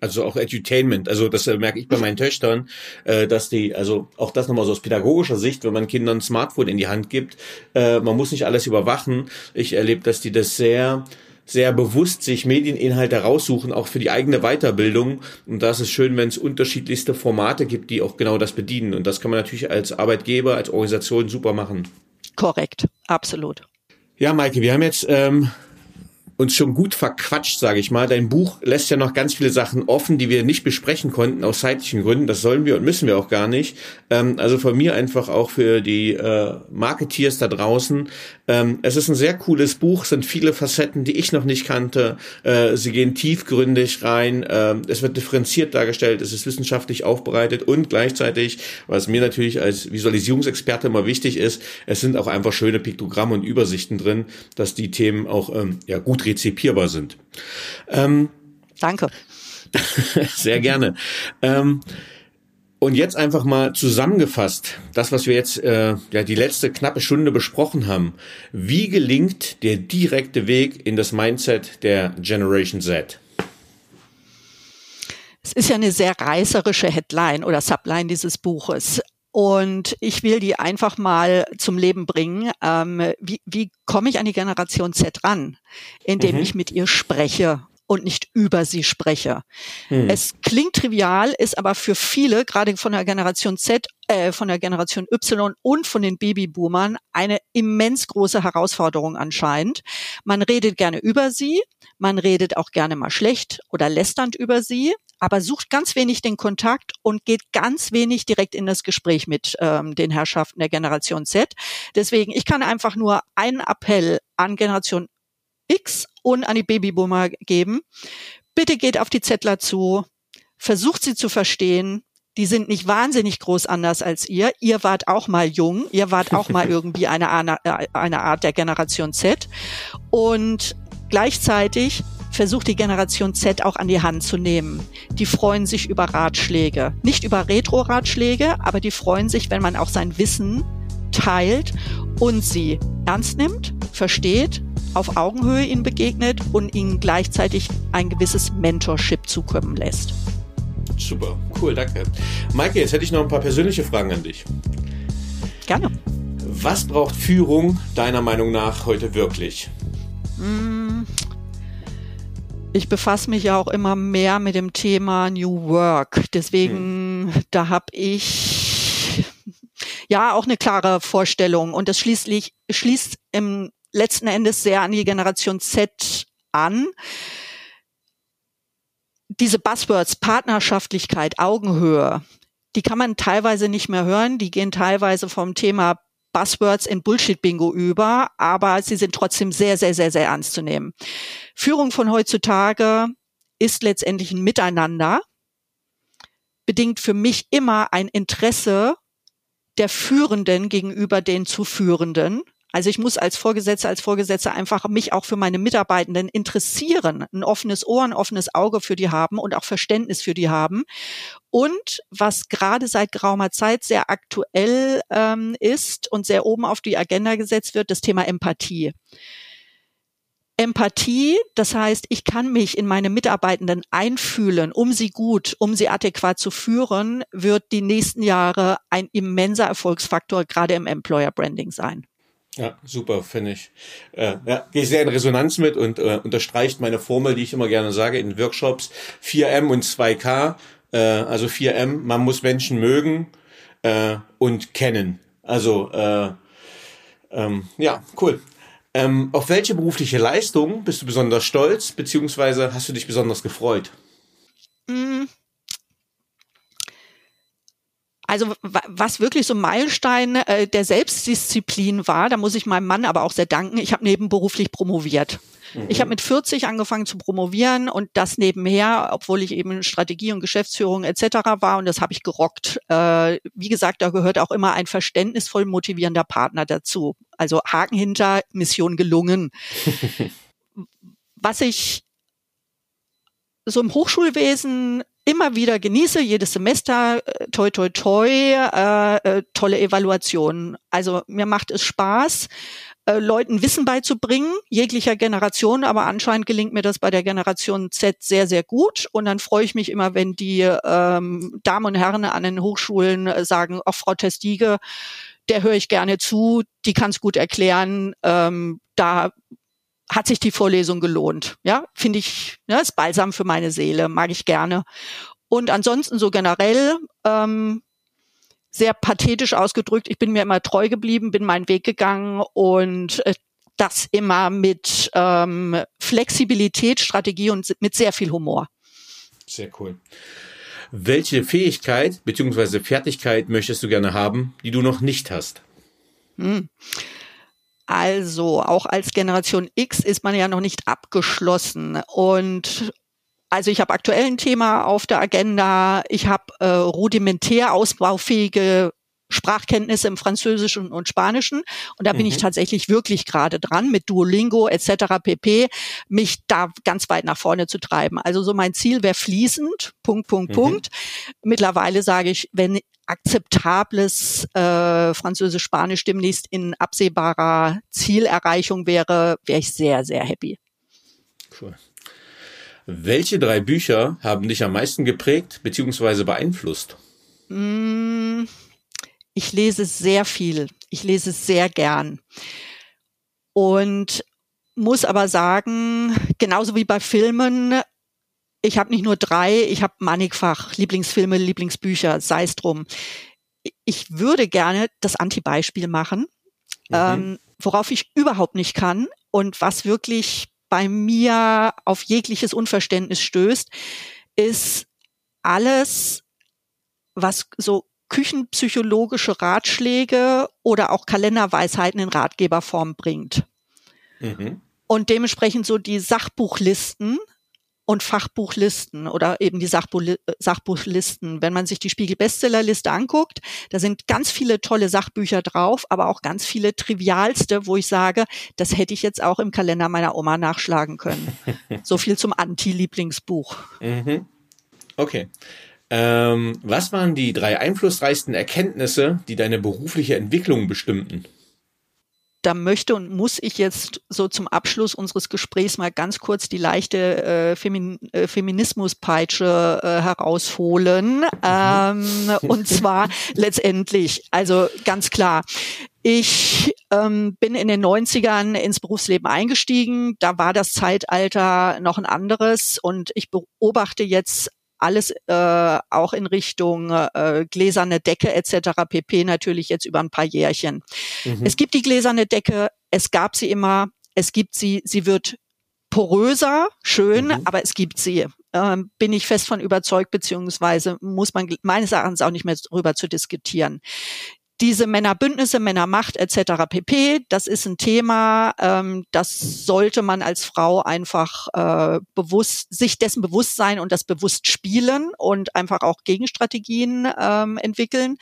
Speaker 3: Also auch Edutainment. Also das äh, merke ich bei meinen Töchtern, äh, dass die, also auch das nochmal so aus pädagogischer Sicht, wenn man Kindern ein Smartphone in die Hand gibt, äh, man muss nicht alles überwachen. Ich erlebe, dass die das sehr sehr bewusst sich Medieninhalte raussuchen, auch für die eigene Weiterbildung. Und da ist es schön, wenn es unterschiedlichste Formate gibt, die auch genau das bedienen. Und das kann man natürlich als Arbeitgeber, als Organisation super machen.
Speaker 2: Korrekt, absolut.
Speaker 3: Ja, Maike, wir haben jetzt ähm, uns schon gut verquatscht, sage ich mal. Dein Buch lässt ja noch ganz viele Sachen offen, die wir nicht besprechen konnten aus zeitlichen Gründen. Das sollen wir und müssen wir auch gar nicht. Ähm, also von mir einfach auch für die äh, Marketeers da draußen. Ähm, es ist ein sehr cooles Buch, sind viele Facetten, die ich noch nicht kannte. Äh, sie gehen tiefgründig rein. Äh, es wird differenziert dargestellt, es ist wissenschaftlich aufbereitet und gleichzeitig, was mir natürlich als Visualisierungsexperte immer wichtig ist, es sind auch einfach schöne Piktogramme und Übersichten drin, dass die Themen auch ähm, ja gut rezipierbar sind.
Speaker 2: Ähm, Danke.
Speaker 3: sehr gerne. Ähm, und jetzt einfach mal zusammengefasst, das, was wir jetzt äh, ja die letzte knappe Stunde besprochen haben. Wie gelingt der direkte Weg in das Mindset der Generation Z?
Speaker 2: Es ist ja eine sehr reißerische Headline oder Subline dieses Buches. Und ich will die einfach mal zum Leben bringen. Ähm, wie, wie komme ich an die Generation Z ran? Indem mhm. ich mit ihr spreche und nicht über sie spreche. Hm. Es klingt trivial, ist aber für viele, gerade von der Generation Z, äh, von der Generation Y und von den Babyboomern eine immens große Herausforderung anscheinend. Man redet gerne über sie, man redet auch gerne mal schlecht oder lästernd über sie aber sucht ganz wenig den Kontakt und geht ganz wenig direkt in das Gespräch mit ähm, den Herrschaften der Generation Z. Deswegen, ich kann einfach nur einen Appell an Generation X und an die Babyboomer geben. Bitte geht auf die Zettler zu, versucht sie zu verstehen. Die sind nicht wahnsinnig groß anders als ihr. Ihr wart auch mal jung. Ihr wart auch mal irgendwie eine, eine Art der Generation Z. Und gleichzeitig versucht die Generation Z auch an die Hand zu nehmen. Die freuen sich über Ratschläge. Nicht über Retro-Ratschläge, aber die freuen sich, wenn man auch sein Wissen teilt und sie ernst nimmt, versteht, auf Augenhöhe ihnen begegnet und ihnen gleichzeitig ein gewisses Mentorship zukommen lässt.
Speaker 3: Super, cool, danke. Maike, jetzt hätte ich noch ein paar persönliche Fragen an dich.
Speaker 2: Gerne.
Speaker 3: Was braucht Führung deiner Meinung nach heute wirklich?
Speaker 2: Ich befasse mich ja auch immer mehr mit dem Thema New Work. Deswegen, hm. da habe ich ja auch eine klare Vorstellung. Und das schließlich schließt im letzten Endes sehr an die Generation Z an. Diese Buzzwords, Partnerschaftlichkeit, Augenhöhe, die kann man teilweise nicht mehr hören. Die gehen teilweise vom Thema Buzzwords in Bullshit-Bingo über, aber sie sind trotzdem sehr, sehr, sehr, sehr ernst zu nehmen. Führung von heutzutage ist letztendlich ein Miteinander, bedingt für mich immer ein Interesse der Führenden gegenüber den Zuführenden. Also ich muss als Vorgesetzter, als Vorgesetzter einfach mich auch für meine Mitarbeitenden interessieren, ein offenes Ohr, ein offenes Auge für die haben und auch Verständnis für die haben. Und was gerade seit geraumer Zeit sehr aktuell ähm, ist und sehr oben auf die Agenda gesetzt wird, das Thema Empathie. Empathie, das heißt, ich kann mich in meine Mitarbeitenden einfühlen, um sie gut, um sie adäquat zu führen, wird die nächsten Jahre ein immenser Erfolgsfaktor gerade im Employer Branding sein.
Speaker 3: Ja, super, finde ich. Äh, ja, gehe sehr in Resonanz mit und äh, unterstreicht meine Formel, die ich immer gerne sage in Workshops, 4M und 2K. Äh, also 4M, man muss Menschen mögen, äh, und kennen. Also äh, ähm, ja, cool. Ähm, auf welche berufliche Leistung bist du besonders stolz, beziehungsweise hast du dich besonders gefreut? Mm.
Speaker 2: Also was wirklich so Meilenstein äh, der Selbstdisziplin war, da muss ich meinem Mann aber auch sehr danken. Ich habe nebenberuflich promoviert. Mhm. Ich habe mit 40 angefangen zu promovieren und das nebenher, obwohl ich eben Strategie und Geschäftsführung etc. war und das habe ich gerockt. Äh, wie gesagt, da gehört auch immer ein verständnisvoll motivierender Partner dazu. Also Haken hinter, Mission gelungen. Was ich so im Hochschulwesen immer wieder genieße, jedes Semester, äh, toi, toi, toi, äh, äh, tolle Evaluationen. Also mir macht es Spaß, äh, Leuten Wissen beizubringen, jeglicher Generation, aber anscheinend gelingt mir das bei der Generation Z sehr, sehr gut. Und dann freue ich mich immer, wenn die ähm, Damen und Herren an den Hochschulen äh, sagen, auch Frau Testige, der höre ich gerne zu, die kann es gut erklären. Ähm, da hat sich die Vorlesung gelohnt. Ja, finde ich, ja, ist balsam für meine Seele, mag ich gerne. Und ansonsten so generell ähm, sehr pathetisch ausgedrückt, ich bin mir immer treu geblieben, bin meinen Weg gegangen und äh, das immer mit ähm, Flexibilität, Strategie und mit sehr viel Humor.
Speaker 3: Sehr cool. Welche Fähigkeit bzw. Fertigkeit möchtest du gerne haben, die du noch nicht hast? Hm.
Speaker 2: Also auch als Generation X ist man ja noch nicht abgeschlossen. Und also ich habe aktuell ein Thema auf der Agenda. Ich habe äh, rudimentär ausbaufähige Sprachkenntnisse im Französischen und Spanischen. Und da bin mhm. ich tatsächlich wirklich gerade dran, mit Duolingo etc. pp, mich da ganz weit nach vorne zu treiben. Also so mein Ziel wäre fließend, Punkt, Punkt, mhm. Punkt. Mittlerweile sage ich, wenn akzeptables äh, Französisch-Spanisch demnächst in absehbarer Zielerreichung wäre, wäre ich sehr, sehr happy.
Speaker 3: Cool. Welche drei Bücher haben dich am meisten geprägt bzw. beeinflusst?
Speaker 2: Mm, ich lese sehr viel. Ich lese sehr gern. Und muss aber sagen, genauso wie bei Filmen, ich habe nicht nur drei, ich habe mannigfach Lieblingsfilme, Lieblingsbücher, sei es drum. Ich würde gerne das Antibeispiel machen, mhm. ähm, worauf ich überhaupt nicht kann und was wirklich bei mir auf jegliches Unverständnis stößt, ist alles, was so küchenpsychologische Ratschläge oder auch Kalenderweisheiten in Ratgeberform bringt. Mhm. Und dementsprechend so die Sachbuchlisten und Fachbuchlisten oder eben die Sachbuch, Sachbuchlisten. Wenn man sich die Spiegel-Bestsellerliste anguckt, da sind ganz viele tolle Sachbücher drauf, aber auch ganz viele trivialste, wo ich sage, das hätte ich jetzt auch im Kalender meiner Oma nachschlagen können. so viel zum Anti-Lieblingsbuch.
Speaker 3: Mhm. Okay. Ähm, was waren die drei einflussreichsten Erkenntnisse, die deine berufliche Entwicklung bestimmten?
Speaker 2: da möchte und muss ich jetzt so zum Abschluss unseres Gesprächs mal ganz kurz die leichte äh, Femin äh, Feminismuspeitsche äh, herausholen. Mhm. Ähm, und zwar letztendlich, also ganz klar, ich ähm, bin in den 90ern ins Berufsleben eingestiegen. Da war das Zeitalter noch ein anderes und ich beobachte jetzt alles äh, auch in Richtung äh, gläserne Decke etc. pp. natürlich jetzt über ein paar Jährchen. Mhm. Es gibt die gläserne Decke, es gab sie immer, es gibt sie, sie wird poröser, schön, mhm. aber es gibt sie. Ähm, bin ich fest von überzeugt, beziehungsweise muss man meines Erachtens auch nicht mehr darüber zu diskutieren diese Männerbündnisse, Männermacht etc. pp. Das ist ein Thema, ähm, das sollte man als Frau einfach äh, bewusst sich dessen bewusst sein und das bewusst spielen und einfach auch Gegenstrategien ähm, entwickeln.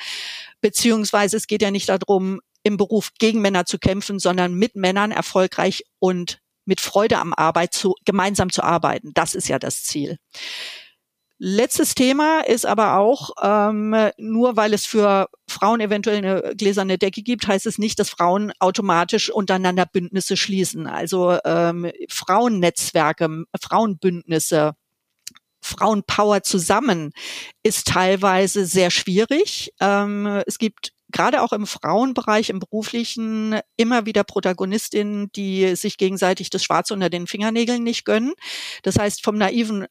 Speaker 2: Beziehungsweise es geht ja nicht darum, im Beruf gegen Männer zu kämpfen, sondern mit Männern erfolgreich und mit Freude am Arbeit zu, gemeinsam zu arbeiten. Das ist ja das Ziel. Letztes Thema ist aber auch, ähm, nur weil es für Frauen eventuell eine gläserne Decke gibt, heißt es nicht, dass Frauen automatisch untereinander Bündnisse schließen. Also ähm, Frauennetzwerke, Frauenbündnisse, Frauenpower zusammen ist teilweise sehr schwierig. Ähm, es gibt gerade auch im Frauenbereich, im beruflichen, immer wieder Protagonistinnen, die sich gegenseitig das Schwarze unter den Fingernägeln nicht gönnen. Das heißt, vom naiven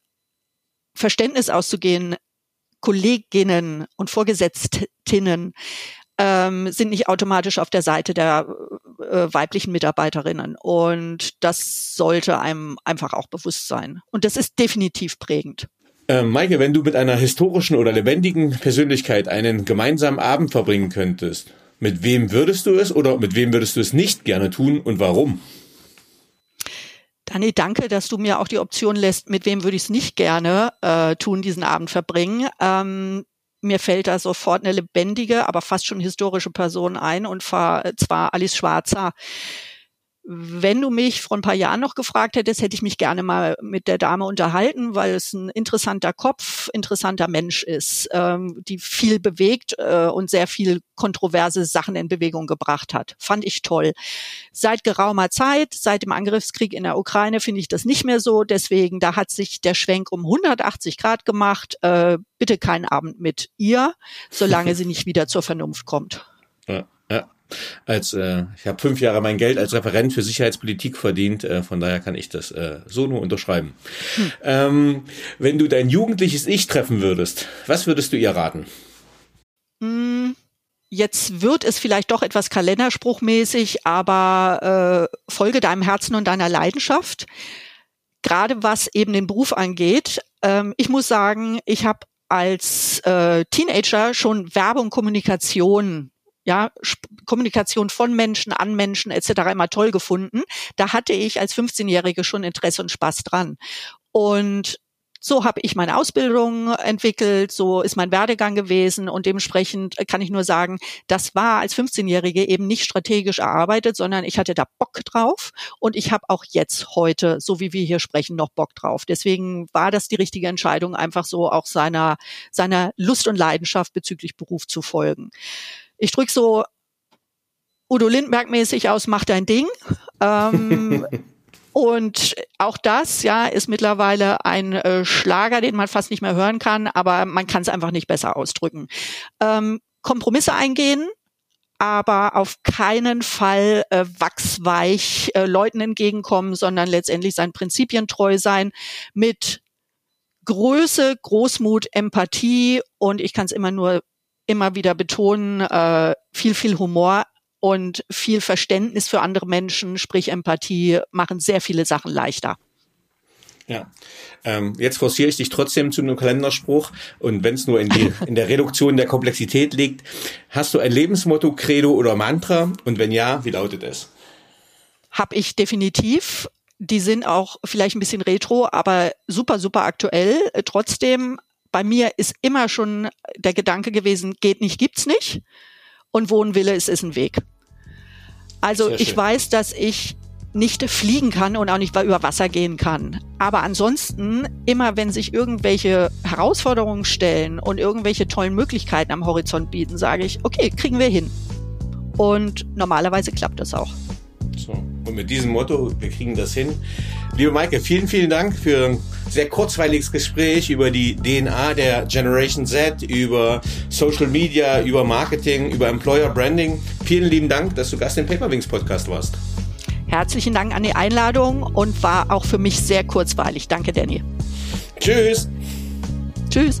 Speaker 2: Verständnis auszugehen, Kolleginnen und Vorgesetztinnen ähm, sind nicht automatisch auf der Seite der äh, weiblichen Mitarbeiterinnen. Und das sollte einem einfach auch bewusst sein. Und das ist definitiv prägend.
Speaker 3: Äh, Maike, wenn du mit einer historischen oder lebendigen Persönlichkeit einen gemeinsamen Abend verbringen könntest, mit wem würdest du es oder mit wem würdest du es nicht gerne tun und warum?
Speaker 2: Dani, danke, dass du mir auch die Option lässt, mit wem würde ich es nicht gerne äh, tun, diesen Abend verbringen. Ähm, mir fällt da sofort eine lebendige, aber fast schon historische Person ein, und zwar Alice Schwarzer. Wenn du mich vor ein paar Jahren noch gefragt hättest, hätte ich mich gerne mal mit der Dame unterhalten, weil es ein interessanter Kopf, interessanter Mensch ist, ähm, die viel bewegt äh, und sehr viel kontroverse Sachen in Bewegung gebracht hat. Fand ich toll. Seit geraumer Zeit, seit dem Angriffskrieg in der Ukraine, finde ich das nicht mehr so. Deswegen, da hat sich der Schwenk um 180 Grad gemacht. Äh, bitte keinen Abend mit ihr, solange sie nicht wieder zur Vernunft kommt.
Speaker 3: Ja, als äh, ich habe fünf Jahre mein Geld als Referent für Sicherheitspolitik verdient, äh, von daher kann ich das äh, so nur unterschreiben. Hm. Ähm, wenn du dein jugendliches Ich treffen würdest, was würdest du ihr raten?
Speaker 2: Hm, jetzt wird es vielleicht doch etwas kalenderspruchmäßig, aber äh, folge deinem Herzen und deiner Leidenschaft. Gerade was eben den Beruf angeht. Ähm, ich muss sagen, ich habe als äh, Teenager schon Werbung, Kommunikation ja, Kommunikation von Menschen an Menschen etc. immer toll gefunden. Da hatte ich als 15-Jährige schon Interesse und Spaß dran. Und so habe ich meine Ausbildung entwickelt, so ist mein Werdegang gewesen und dementsprechend kann ich nur sagen, das war als 15-Jährige eben nicht strategisch erarbeitet, sondern ich hatte da Bock drauf und ich habe auch jetzt heute, so wie wir hier sprechen, noch Bock drauf. Deswegen war das die richtige Entscheidung, einfach so auch seiner, seiner Lust und Leidenschaft bezüglich Beruf zu folgen ich drücke so Udo Lindberg mäßig aus, mach dein Ding. Ähm, und auch das, ja, ist mittlerweile ein äh, Schlager, den man fast nicht mehr hören kann, aber man kann es einfach nicht besser ausdrücken. Ähm, Kompromisse eingehen, aber auf keinen Fall äh, wachsweich äh, Leuten entgegenkommen, sondern letztendlich seinen Prinzipien treu sein mit Größe, Großmut, Empathie und ich kann es immer nur immer wieder betonen, äh, viel, viel Humor und viel Verständnis für andere Menschen, sprich Empathie, machen sehr viele Sachen leichter.
Speaker 3: Ja, ähm, jetzt forciere ich dich trotzdem zu einem Kalenderspruch und wenn es nur in, die, in der Reduktion der Komplexität liegt, hast du ein Lebensmotto, Credo oder Mantra und wenn ja, wie lautet es?
Speaker 2: Hab ich definitiv. Die sind auch vielleicht ein bisschen retro, aber super, super aktuell. Trotzdem bei mir ist immer schon der Gedanke gewesen, geht nicht, gibt's nicht. Und wo ein Wille ist, ist ein Weg. Also ich weiß, dass ich nicht fliegen kann und auch nicht über Wasser gehen kann. Aber ansonsten, immer wenn sich irgendwelche Herausforderungen stellen und irgendwelche tollen Möglichkeiten am Horizont bieten, sage ich, okay, kriegen wir hin. Und normalerweise klappt das auch.
Speaker 3: So. Und mit diesem Motto, wir kriegen das hin. Liebe Maike, vielen, vielen Dank für ein sehr kurzweiliges Gespräch über die DNA der Generation Z, über Social Media, über Marketing, über Employer Branding. Vielen lieben Dank, dass du Gast im Paperwings Podcast warst.
Speaker 2: Herzlichen Dank an die Einladung und war auch für mich sehr kurzweilig. Danke, Danny.
Speaker 3: Tschüss.
Speaker 2: Tschüss.